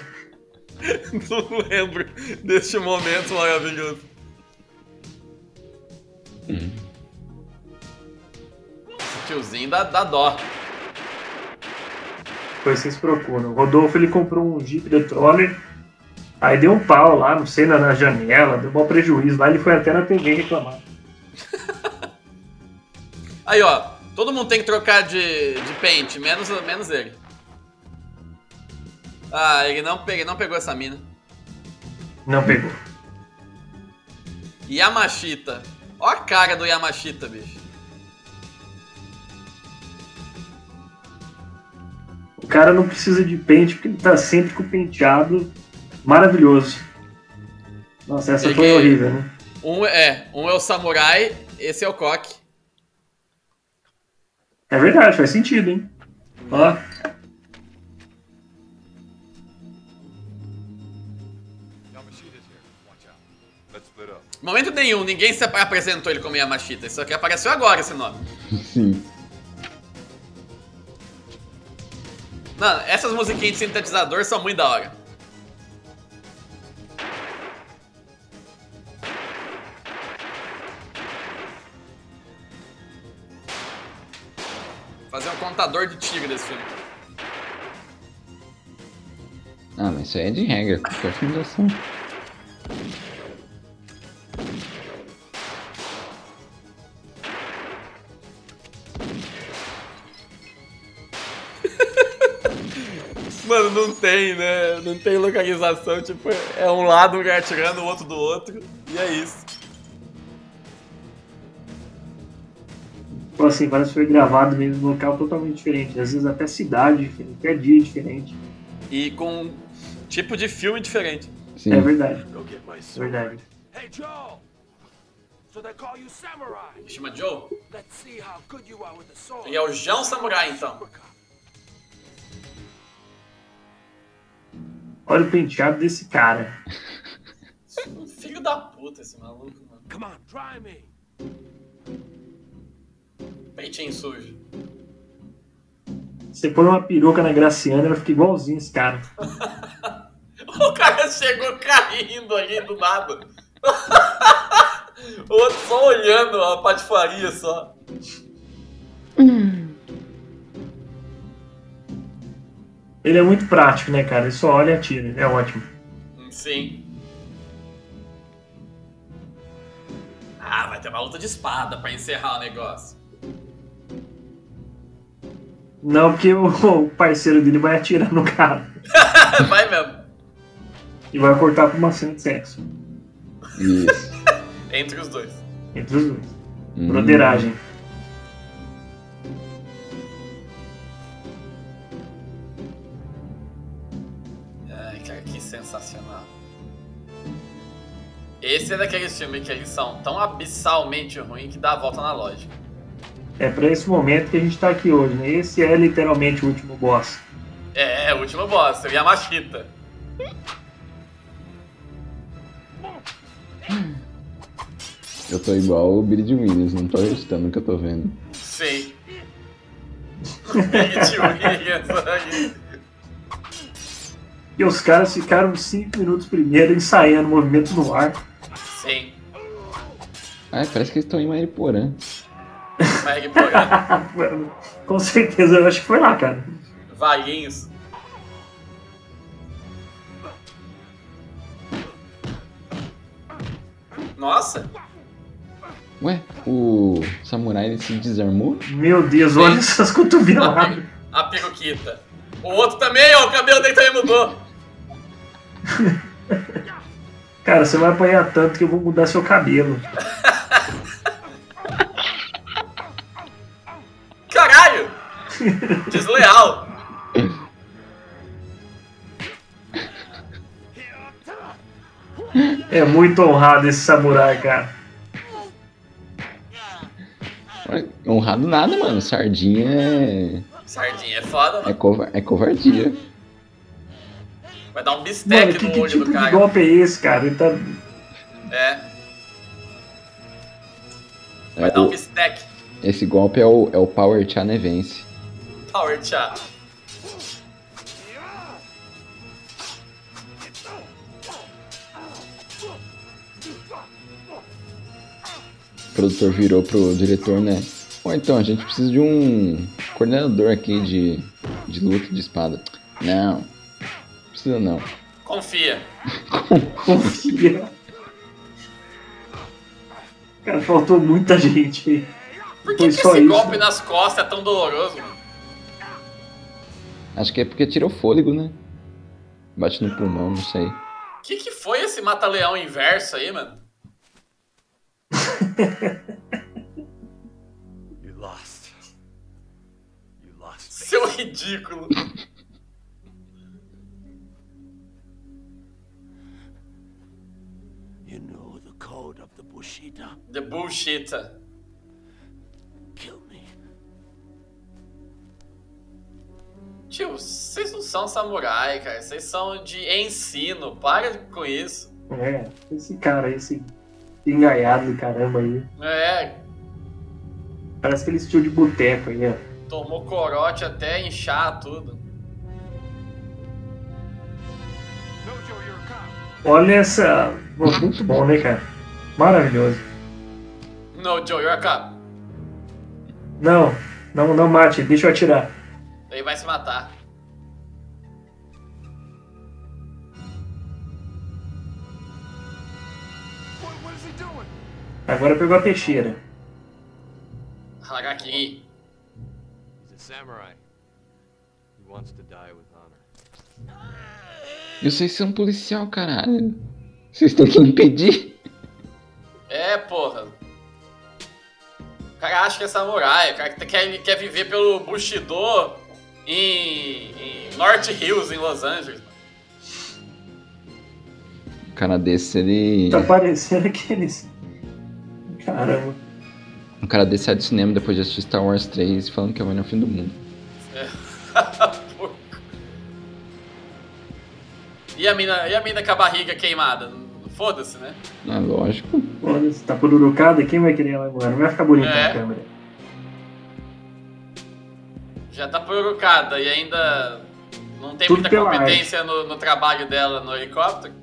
Não lembro deste momento maravilhoso. Esse tiozinho dá, dá dó. Depois vocês procuram. O Rodolfo ele comprou um Jeep do Troller. Aí deu um pau lá, não sei, na, na janela, deu um prejuízo lá. Ele foi até na TV reclamar. Aí, ó. Todo mundo tem que trocar de, de pente, menos, menos ele. Ah, ele não, pegue, não pegou essa mina. Não pegou. Yamashita. Ó a cara do Yamashita, bicho. O cara não precisa de pente porque ele tá sempre com o penteado maravilhoso. Nossa, essa foi horrível, né? Um é, um é o samurai, esse é o coque. É verdade, faz sentido, hein? Ó. Let's split up. Momento nenhum, ninguém se ap- apresentou ele como Yamashita. Isso aqui apareceu agora, esse nome. Sim. Mano, essas musiquinhas de sintetizador são muito da hora. Um contador de tiro desse filme. Ah, mas isso aí é de regra, qualquer filme de ação. Mano, não tem, né? Não tem localização. Tipo, é um lado um atirando, o outro do outro. E é isso. Assim, parece que foi gravado mesmo num local totalmente diferente. Às vezes até cidade diferente, até dia diferente. E com tipo de filme diferente. Sim. É verdade. É verdade. Hey, Joe! So they call you Samurai. Chama Joe? Let's see how good you are with the sword. Ele é o João Samurai, então. Olha o penteado desse cara. Filho da puta esse maluco, mano. Come on, try me. Peitinho sujo. Você põe uma peruca na Graciana, ela fica igualzinho esse cara. O cara chegou caindo ali do nada. o outro só olhando a patifaria só. Ele é muito prático, né, cara? Ele só olha e atira. É ótimo. Sim. Ah, vai ter uma luta de espada pra encerrar o negócio. Não, porque o parceiro dele vai atirar no cara. vai mesmo. E vai cortar pra uma cena de sexo. Isso. Entre os dois. Entre os dois. Hum. Broderagem. Ai, cara, que sensacional. Esse é daqueles filmes que eles são tão abissalmente ruins que dá a volta na lógica. É pra esse momento que a gente tá aqui hoje, né? Esse é literalmente o último boss. É, é o último boss, seria a Machita. Eu tô igual o Billy de Williams, não tô acreditando que eu tô vendo. Sim. Big Williams aí. E os caras ficaram 5 minutos primeiro ensaiando o movimento no ar. Sim. Ah, parece que eles estão em Mariporã. Meg Porã. Com certeza, eu acho que foi lá, cara. Vaguinhos. Nossa. Ué, o samurai ele se desarmou? Meu Deus, olha essas cotoveladas. A peruquita. O outro também, ó, o cabelo dele também mudou. Cara, você vai apanhar tanto que eu vou mudar seu cabelo. Desleal. É muito honrado esse samurai, cara. Honrado nada, mano. Sardinha é. Sardinha é foda, É, mano. cova- é covardia. Vai dar um Mano, bistec que, no que olho tipo do de cara. golpe é esse, cara? Ele tá. É, É, vai dar um bistec. esse golpe é o, é o Power Chanevense. O produtor virou pro diretor, né? Ou então, a gente precisa de um coordenador aqui de, de luta de espada. Não, precisa não. Confia. Confia. Cara, faltou muita gente aí. Por que, que esse isso. golpe nas costas é tão doloroso, mano? Acho que é porque tirou fôlego, né? Bate no pulmão, não sei. O que, que foi esse mata-leão inverso aí, mano? You lost. You lost. Seu ridículo. You know the code of the Bushita. The bullshit. Tio, vocês não são samurai, cara. Vocês são de ensino. Para com isso. É, esse cara, esse engaiado do caramba aí. É, Parece aquele estilo de boteco aí, ó. tomou corote até inchar tudo. Olha essa. Muito bom, né, cara? Maravilhoso. No, Joe, you're a cop. Não, não, não mate, deixa eu atirar. Ele vai se matar. Agora pegou a peixeira. Haraki. He's a samurai. He wants to die with honor. E vocês são policial, caralho. Vocês têm que impedir. É, porra. O cara acha que é samurai, o cara quer, quer viver pelo Bushido em, em North Hills, em Los Angeles. Um cara desse, ele. Tá parecendo aqueles. Caramba. Um cara desse sai do cinema depois de assistir Star Wars 3 falando que vai no fim do mundo. É. e, a mina, e a mina com a barriga queimada? Foda-se, né? Ah, lógico. Foda-se, tá pururucada, quem vai querer ela agora? Não vai ficar bonito É. na câmera. Já tá pururucada e ainda não tem Tudo muita competência no, no trabalho dela no helicóptero.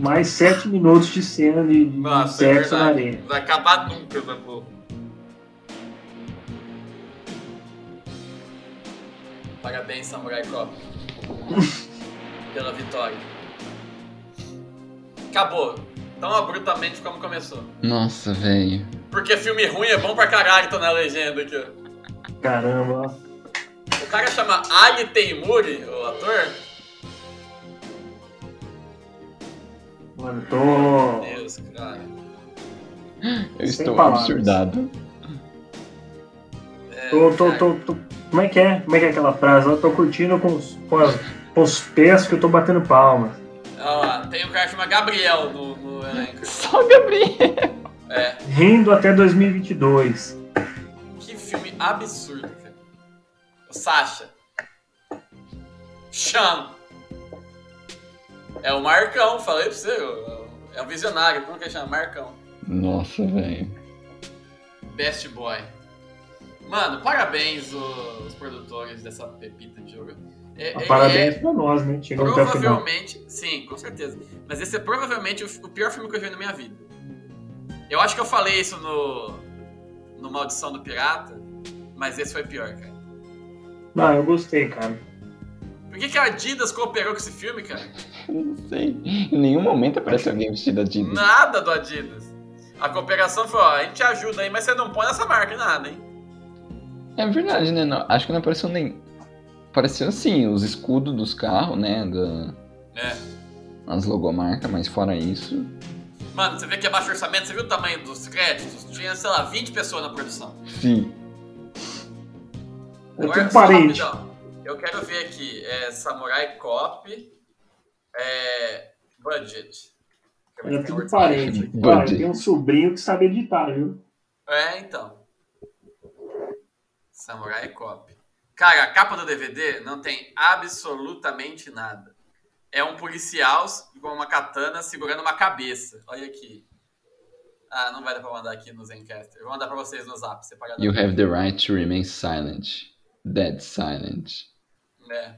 Mais sete minutos de cena de, de Nossa, é sexo na verdade. areia. Vai acabar nunca essa porra. Parabéns, Samurai Cop. pela vitória. Acabou. Tão abruptamente como começou. Nossa, velho. Porque filme ruim é bom pra caralho, tô na legenda aqui, ó. Caramba, ó. O cara chama Ali Teimuri, o ator. Mano, tô. Meu Deus, cara. Eu Sem estou palavras. absurdado. É, Tô, tô, tô, tô- Como é que é? Como é que é aquela frase? Eu tô curtindo com os, com, as- com os pés que eu tô batendo palmas. Ó lá, tem um cara que chama Gabriel no, no elenco. Só Gabriel. É. Rindo até 2022. Que filme absurdo, cara. O Sasha. Sean. É o Marcão, falei pra você. É um visionário, como que ele chama? Marcão. Nossa, velho. Best Boy. Mano, parabéns os produtores dessa pepita de jogo. É, ele Parabéns é pra nós, né? Chegamos até o final. provavelmente, sim, com certeza. Mas esse é provavelmente o, o pior filme que eu vi na minha vida. Eu acho que eu falei isso no, no Maldição do Pirata, mas esse foi pior, cara. Não, eu gostei, cara. Por que, que a Adidas cooperou com esse filme, cara? Não sei. Em nenhum momento aparece alguém vestido Adidas. Nada do Adidas. A cooperação foi, ó, a gente ajuda aí, mas você não põe essa marca em nada, hein? É verdade, né? Não, acho que não apareceu nem. Apareceu assim, os escudos dos carros, né? Da, É. as logomarcas, mas fora isso. Mano, você vê que é baixo orçamento, você viu o tamanho dos créditos? Tinha, sei lá, 20 pessoas na produção. Sim. É Agora, parente. rapidão. Eu quero ver aqui, é Samurai Cop, é, budget. É tudo parente. Cara, eu tenho um sobrinho que sabe editar, viu? É, então. Samurai Cop. Cara, a capa do DVD não tem absolutamente nada. É um policial com uma katana segurando uma cabeça. Olha aqui. Ah, não vai dar pra mandar aqui no Zencaster. Eu vou mandar pra vocês no zap, separado. You have the right to remain silent. Dead silent. É.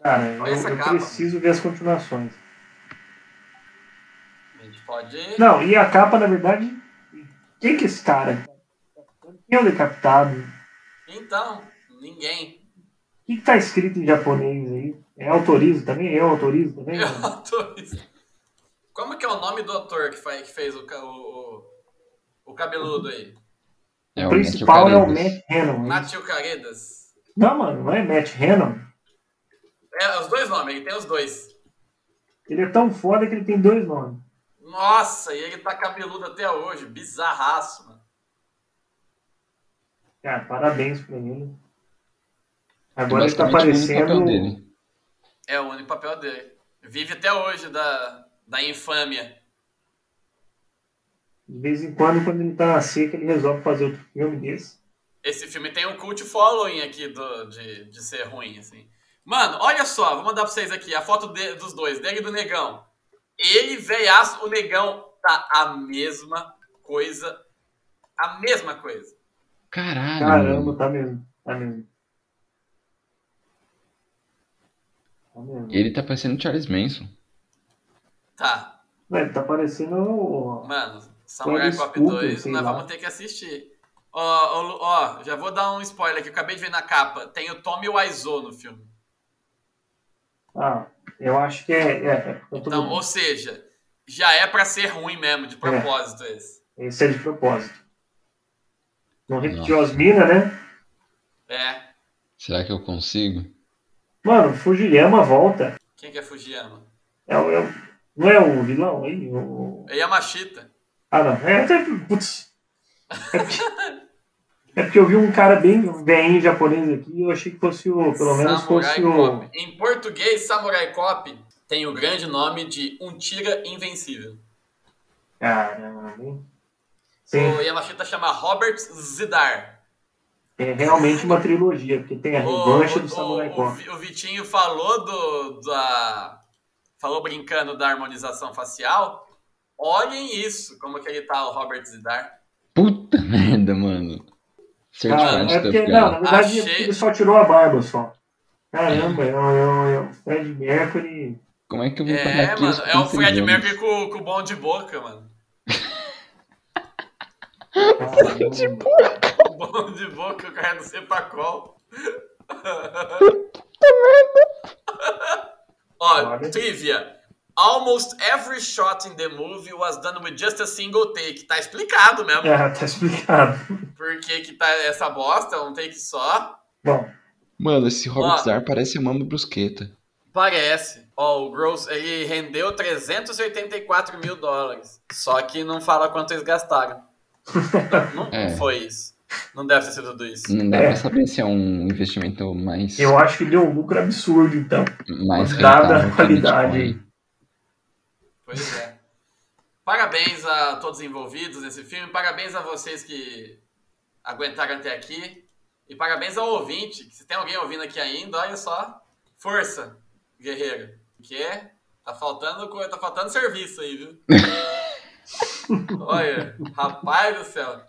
Cara, eu, eu capa. preciso ver as continuações. A gente pode. Não, e a capa, na verdade. Quem que é esse cara? Quem é o decapitado? Então, ninguém. que, que tá escrito em japonês aí? É autorizo também? Eu autorizo também? Eu autorizo. Como que é o nome do ator que, faz, que fez o, o, o, o cabeludo aí? É O principal é o Matt Hannon. Matthew Caredas. Não, mano, não é Matt Hannon. É, os dois nomes, ele tem os dois. Ele é tão foda que ele tem dois nomes. Nossa, e ele tá cabeludo até hoje. Bizarraço, mano. Cara, parabéns pra ele. Agora ele tá Basicamente, o único papel parecendo. dele. É o único papel dele. Vive até hoje da, da infâmia. De vez em quando, quando ele tá na seca, ele resolve fazer outro filme desse. Esse filme tem um cult following aqui do, de, de ser ruim, assim. Mano, olha só, vou mandar pra vocês aqui a foto de- dos dois, dele e do negão. Ele, veiaço, o negão, tá a mesma coisa. A mesma coisa. Caralho. Caramba, tá mesmo. Tá mesmo. Mesmo. Ele tá parecendo Charles Manson. Tá. Ué, tá parecendo. o- Mano, Samurai Cop Cooper, 2, sei nós lá. vamos ter que assistir. Ó, ó, Lu- ó, já vou dar um spoiler aqui, eu acabei de ver na capa. Tem o Tommy Wiseau no filme. Ah, eu acho que é. é, é Então, ou seja, já é pra ser ruim mesmo, de propósito esse. Esse é de propósito. Não repetiu as minas, né? É. Será que eu consigo? Mano, Fujiyama volta. Quem que é Fujiyama? É, o- é o- não é o vilão aí? O... É Yamashita. Ah, não. É até. Putz. É porque, é porque eu vi um cara bem bem japonês aqui e eu achei que fosse o. Pelo menos Samurai fosse o. Cop. Em português, Samurai Cop tem o grande nome de Um Tira Invencível. Caramba, hein? Sim, O Yamashita chama Robert Zidar. É realmente uma trilogia, porque tem a O, revanche do o- Samurai o- Cop. Vi- o Vitinho falou do da falou brincando da harmonização facial. Olhem isso, como que ele tá o Robert Zidar. Puta merda, mano. Cara, é porque, não, na verdade Achei- ele só tirou a barba só. Caramba, é o é o- é o Fred Mercury. Como é que eu vou pagar É, aqui mano, é o Fred 36 Mercury com, com o bom de boca, mano. de boca. O bom de boca, o cara do Cepacol. Ó, trivia. Almost every shot in the movie was done with just a single take. Tá explicado mesmo. É, tá explicado. Por que que tá essa bosta, um take só. Bom, Mano, esse Robert Ó. Zar parece a Mama Brusqueta. Parece. Ó, o Gross, ele rendeu 384 mil dólares. Só que não fala quanto eles gastaram. Não, não É. foi isso. Não deve ter sido tudo isso. Não dá É. pra saber se é um investimento mais. eu acho que deu um lucro absurdo, então. mais Dada a qualidade. Pois é. Parabéns a todos os envolvidos nesse filme. Parabéns a vocês que aguentaram até aqui. E parabéns ao ouvinte. Que se tem alguém ouvindo aqui ainda, olha só. Força, guerreiro. Que tá faltando, tá faltando serviço aí, viu? olha, rapaz do céu.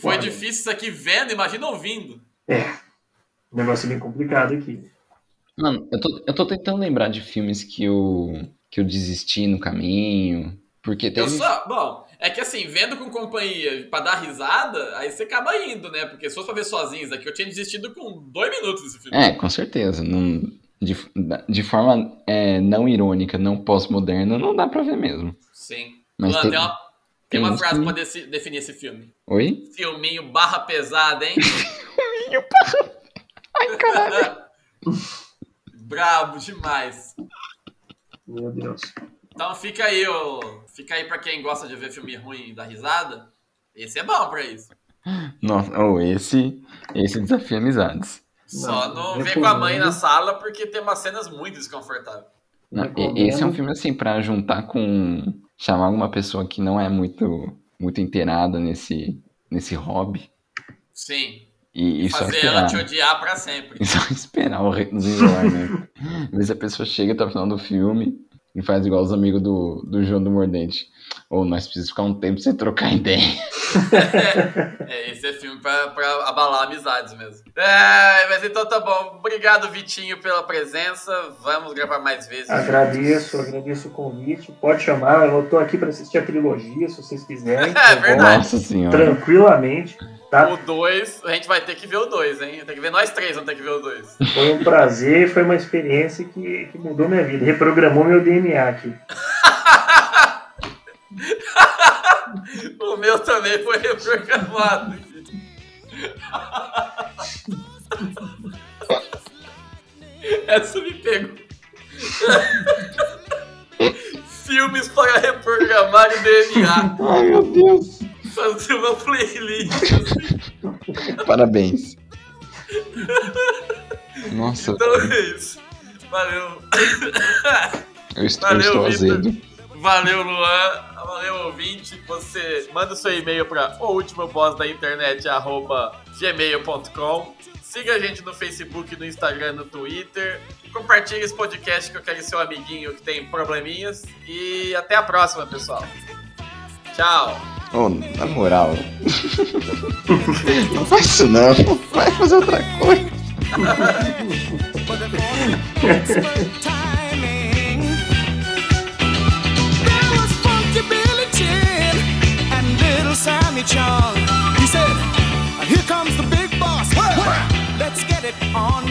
Foi Olha. difícil isso aqui vendo, imagina ouvindo. É. Um negócio bem complicado aqui. Mano, eu tô, eu tô tentando lembrar de filmes que eu, que eu desisti no caminho. Porque teve. Eu só, bom, é que assim, vendo com companhia pra dar risada, aí você acaba indo, né? Porque se fosse pra ver sozinho isso daqui, eu tinha desistido com dois minutos desse filme. É, com certeza. Não, de, de forma é, não irônica, não pós-moderna, não dá pra ver mesmo. Sim. Mas Luan, tem- tem, uma, tem uma frase pra definir esse filme. Oi? Filminho barra pesada, hein? Filminho barra... Ai, caralho. Brabo demais. Meu Deus. Então fica aí, ô, fica aí pra quem gosta de ver filme ruim e dar risada. Esse é bom pra isso. Nossa, oh, esse, esse desafia amizades. Só não, Não, ver com a mãe na sala porque tem umas cenas muito desconfortáveis. Não, esse é um filme assim pra juntar com chamar alguma pessoa que não é muito muito inteirada nesse nesse hobby Sim. e, e Fazer ela te odiar pra sempre. e só esperar o desenrolar, né? Ver se a pessoa chega até o final do filme e faz igual os amigos do, do João do Mordente. Ou nós precisamos ficar um tempo sem trocar ideia. É, esse é filme pra, pra abalar amizades mesmo. É, mas então tá bom. Obrigado, Vitinho, pela presença. Vamos gravar mais vezes. Agradeço, agradeço o convite. Pode chamar, eu tô aqui para assistir a trilogia, se vocês quiserem. É verdade. Nossa senhora. Tranquilamente. Tá? O 2, a gente vai ter que ver o 2, hein? Tem que ver nós três, vamos ter que ver o 2. Foi um prazer, foi uma experiência que, que mudou minha vida, reprogramou meu DNA aqui. o meu também foi reprogramado. Essa me pegou. Filmes para reprogramar o DNA. Ai, meu Deus. Fazer uma playlist. Parabéns. Nossa, Então é isso. Valeu. eu estou, Valeu, estou Vitor. azedo. Valeu, Luan. Valeu, ouvinte. Você manda o seu e-mail para o último boss da internet, arroba gmail.com. Siga a gente no Facebook, no Instagram, no Twitter. Compartilhe esse podcast que eu quero ser seu amiguinho que tem probleminhas. E até a próxima, pessoal. Tchau. Oh, na moral. não faz isso não. Vai fazer outra coisa. Sammy Chung. He said, Here comes the big boss. Let's get it on